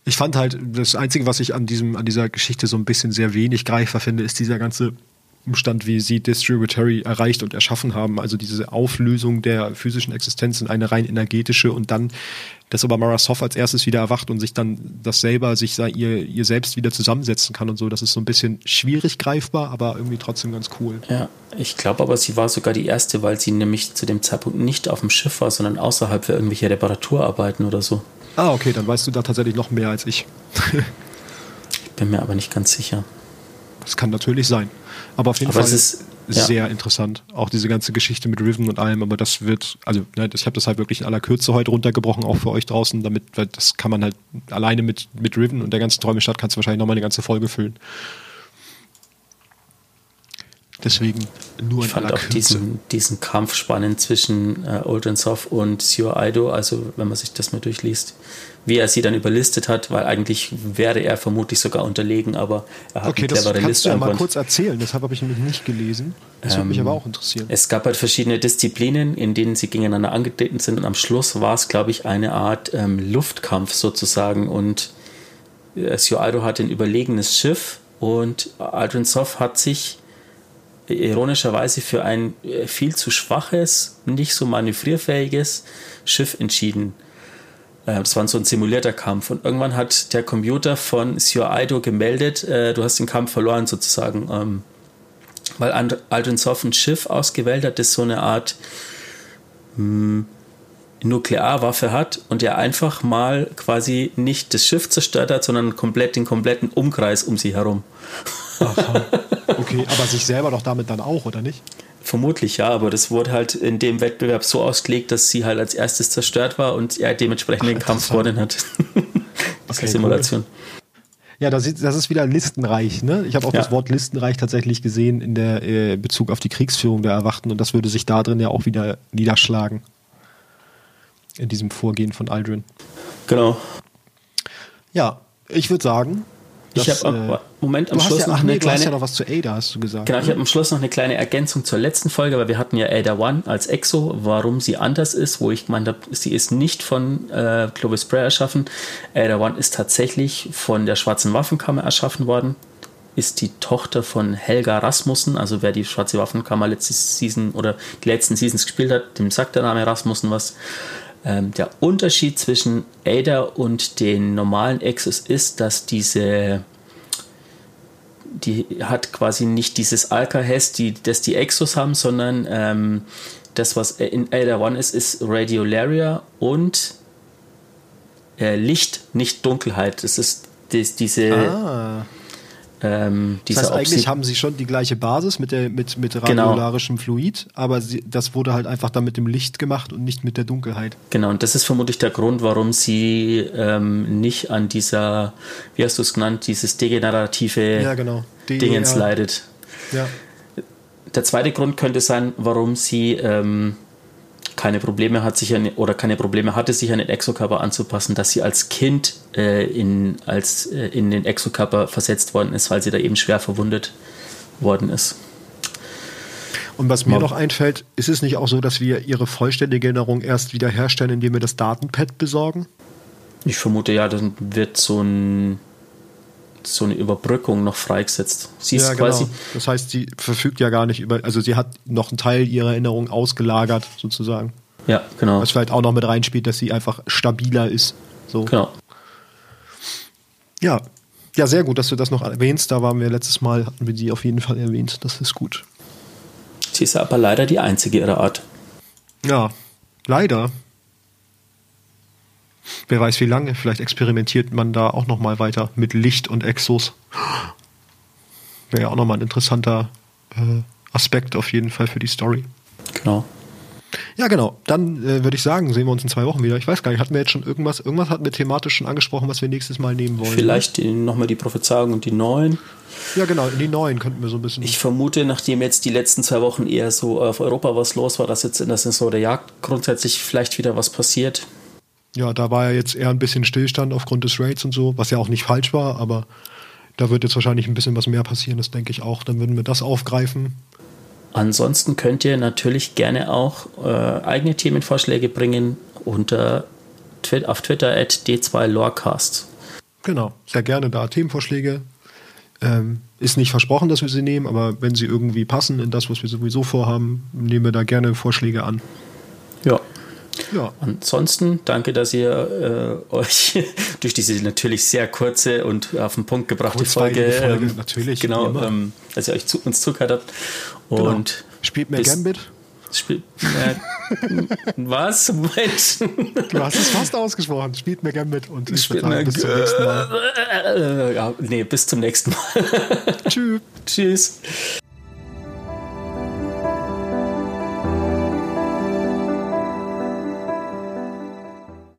Ich fand halt, das Einzige, was ich an, diesem, an dieser Geschichte so ein bisschen sehr wenig greifbar finde, ist dieser ganze Umstand, wie sie Distributary erreicht und erschaffen haben. Also diese Auflösung der physischen Existenz in eine rein energetische und dann, dass aber Mara Soft als erstes wieder erwacht und sich dann das selber, sich ihr, ihr selbst wieder zusammensetzen kann und so. Das ist so ein bisschen schwierig greifbar, aber irgendwie trotzdem ganz cool. Ja, ich glaube aber, sie war sogar die erste, weil sie nämlich zu dem Zeitpunkt nicht auf dem Schiff war, sondern außerhalb für irgendwelche Reparaturarbeiten oder so. Ah, okay, dann weißt du da tatsächlich noch mehr als ich. ich bin mir aber nicht ganz sicher. Das kann natürlich sein. Aber auf jeden aber Fall ist ja. sehr interessant. Auch diese ganze Geschichte mit Riven und allem, aber das wird, also ne, ich habe das halt wirklich in aller Kürze heute runtergebrochen, auch für euch draußen, damit, das kann man halt alleine mit, mit Riven und der ganzen Träumestadt kannst du wahrscheinlich nochmal eine ganze Folge füllen. Deswegen nur ich fand auch diesen, diesen Kampf spannend zwischen äh, Soft und Sio Aido, also wenn man sich das mal durchliest, wie er sie dann überlistet hat, weil eigentlich wäre er vermutlich sogar unterlegen, aber er hat okay, eine clevere das kannst Du ja mal kurz erzählen, deshalb habe ich nämlich nicht gelesen. Das ähm, würde mich aber auch interessieren. Es gab halt verschiedene Disziplinen, in denen sie gegeneinander angetreten sind und am Schluss war es, glaube ich, eine Art ähm, Luftkampf sozusagen und äh, Sio Aido hat ein überlegenes Schiff und Aldrin Soft hat sich ironischerweise für ein äh, viel zu schwaches, nicht so manövrierfähiges Schiff entschieden. Äh, das war so ein simulierter Kampf. Und irgendwann hat der Computer von Sio Aido gemeldet, äh, du hast den Kampf verloren sozusagen. Ähm, weil Aldrin Soff ein Schiff ausgewählt hat, das so eine Art hm, Nuklearwaffe hat und er einfach mal quasi nicht das Schiff zerstört hat, sondern komplett den kompletten Umkreis um sie herum. Aha. Okay, aber sich selber doch damit dann auch, oder nicht? Vermutlich ja, aber das wurde halt in dem Wettbewerb so ausgelegt, dass sie halt als erstes zerstört war und er dementsprechend Ach, den Kampf gewonnen hat. okay, Simulation. Cool. Ja, das ist, das ist wieder listenreich. Ne? Ich habe auch ja. das Wort listenreich tatsächlich gesehen in der äh, Bezug auf die Kriegsführung der Erwachten und das würde sich da drin ja auch wieder niederschlagen. In diesem Vorgehen von Aldrin. Genau. Ja, ich würde sagen, ich habe äh, Moment am Schluss ja, noch eine nee, kleine. Du hast ja noch was zu Ada, hast du gesagt. Genau, ich ne? habe am Schluss noch eine kleine Ergänzung zur letzten Folge, weil wir hatten ja Ada One als Exo, warum sie anders ist, wo ich gemeint habe, sie ist nicht von äh, Clovis Bray erschaffen. Ada One ist tatsächlich von der Schwarzen Waffenkammer erschaffen worden. Ist die Tochter von Helga Rasmussen, also wer die Schwarze Waffenkammer letzte Season oder die letzten Seasons gespielt hat, dem sagt der Name Rasmussen was. Ähm, der Unterschied zwischen Ada und den normalen Exos ist, dass diese die hat quasi nicht dieses Alka-Hess, die, das die Exos haben, sondern ähm, das, was in Ada One ist, ist Radiolaria und äh, Licht, nicht Dunkelheit. Das ist das, diese. Ah. Ähm, das heißt, eigentlich haben sie schon die gleiche Basis mit, der, mit, mit genau. radiolarischem genau. Fluid, aber sie, das wurde halt einfach dann mit dem Licht gemacht und nicht mit der Dunkelheit. Genau, und das ist vermutlich der Grund, warum sie ähm, nicht an dieser, wie hast du es genannt, dieses degenerative ja, genau. Dingens leidet. Ja. Der zweite Grund könnte sein, warum sie ähm, keine Probleme hat, sich an, oder keine Probleme hatte, sich an den Exokörper anzupassen, dass sie als Kind äh, in, als, äh, in den Exokörper versetzt worden ist, weil sie da eben schwer verwundet worden ist. Und was mir noch einfällt, ist es nicht auch so, dass wir ihre vollständige Erinnerung erst wiederherstellen, indem wir das Datenpad besorgen? Ich vermute ja, dann wird so ein so eine Überbrückung noch freigesetzt. Sie ist ja, quasi. Genau. Das heißt, sie verfügt ja gar nicht über, also sie hat noch einen Teil ihrer Erinnerung ausgelagert, sozusagen. Ja, genau. Was vielleicht auch noch mit reinspielt, dass sie einfach stabiler ist. So. Genau. Ja. Ja, sehr gut, dass du das noch erwähnst. Da waren wir letztes Mal, hatten wir die auf jeden Fall erwähnt. Das ist gut. Sie ist aber leider die einzige ihrer Art. Ja, leider. Wer weiß wie lange, vielleicht experimentiert man da auch noch mal weiter mit Licht und Exos. Wäre ja auch noch mal ein interessanter äh, Aspekt auf jeden Fall für die Story. Genau. Ja, genau. Dann äh, würde ich sagen, sehen wir uns in zwei Wochen wieder. Ich weiß gar nicht, hatten wir jetzt schon irgendwas, irgendwas hatten wir thematisch schon angesprochen, was wir nächstes Mal nehmen wollen. Vielleicht nochmal die Prophezeiung und die neuen. Ja, genau, in die neuen könnten wir so ein bisschen. Ich vermute, nachdem jetzt die letzten zwei Wochen eher so auf Europa was los war, dass jetzt in der Saison der Jagd grundsätzlich vielleicht wieder was passiert. Ja, da war ja jetzt eher ein bisschen Stillstand aufgrund des Raids und so, was ja auch nicht falsch war, aber da wird jetzt wahrscheinlich ein bisschen was mehr passieren, das denke ich auch. Dann würden wir das aufgreifen. Ansonsten könnt ihr natürlich gerne auch äh, eigene Themenvorschläge bringen unter auf Twitter at d2lorecast. Genau, sehr gerne da Themenvorschläge. Ähm, ist nicht versprochen, dass wir sie nehmen, aber wenn sie irgendwie passen in das, was wir sowieso vorhaben, nehmen wir da gerne Vorschläge an. Ja. Ja. Ansonsten danke, dass ihr äh, euch durch diese natürlich sehr kurze und auf den Punkt gebrachte Folge, Folge ähm, natürlich genau, ähm, dass ihr euch zu, uns zugehört habt. Genau. Und spielt mehr Gambit. Spielt mehr, was? Moment. Du hast es fast ausgesprochen. Spielt mehr Gambit und ich spielt sagen, bis zum nächsten Mal. Ja, nee, bis zum nächsten Mal. Tschüss. Tschüss.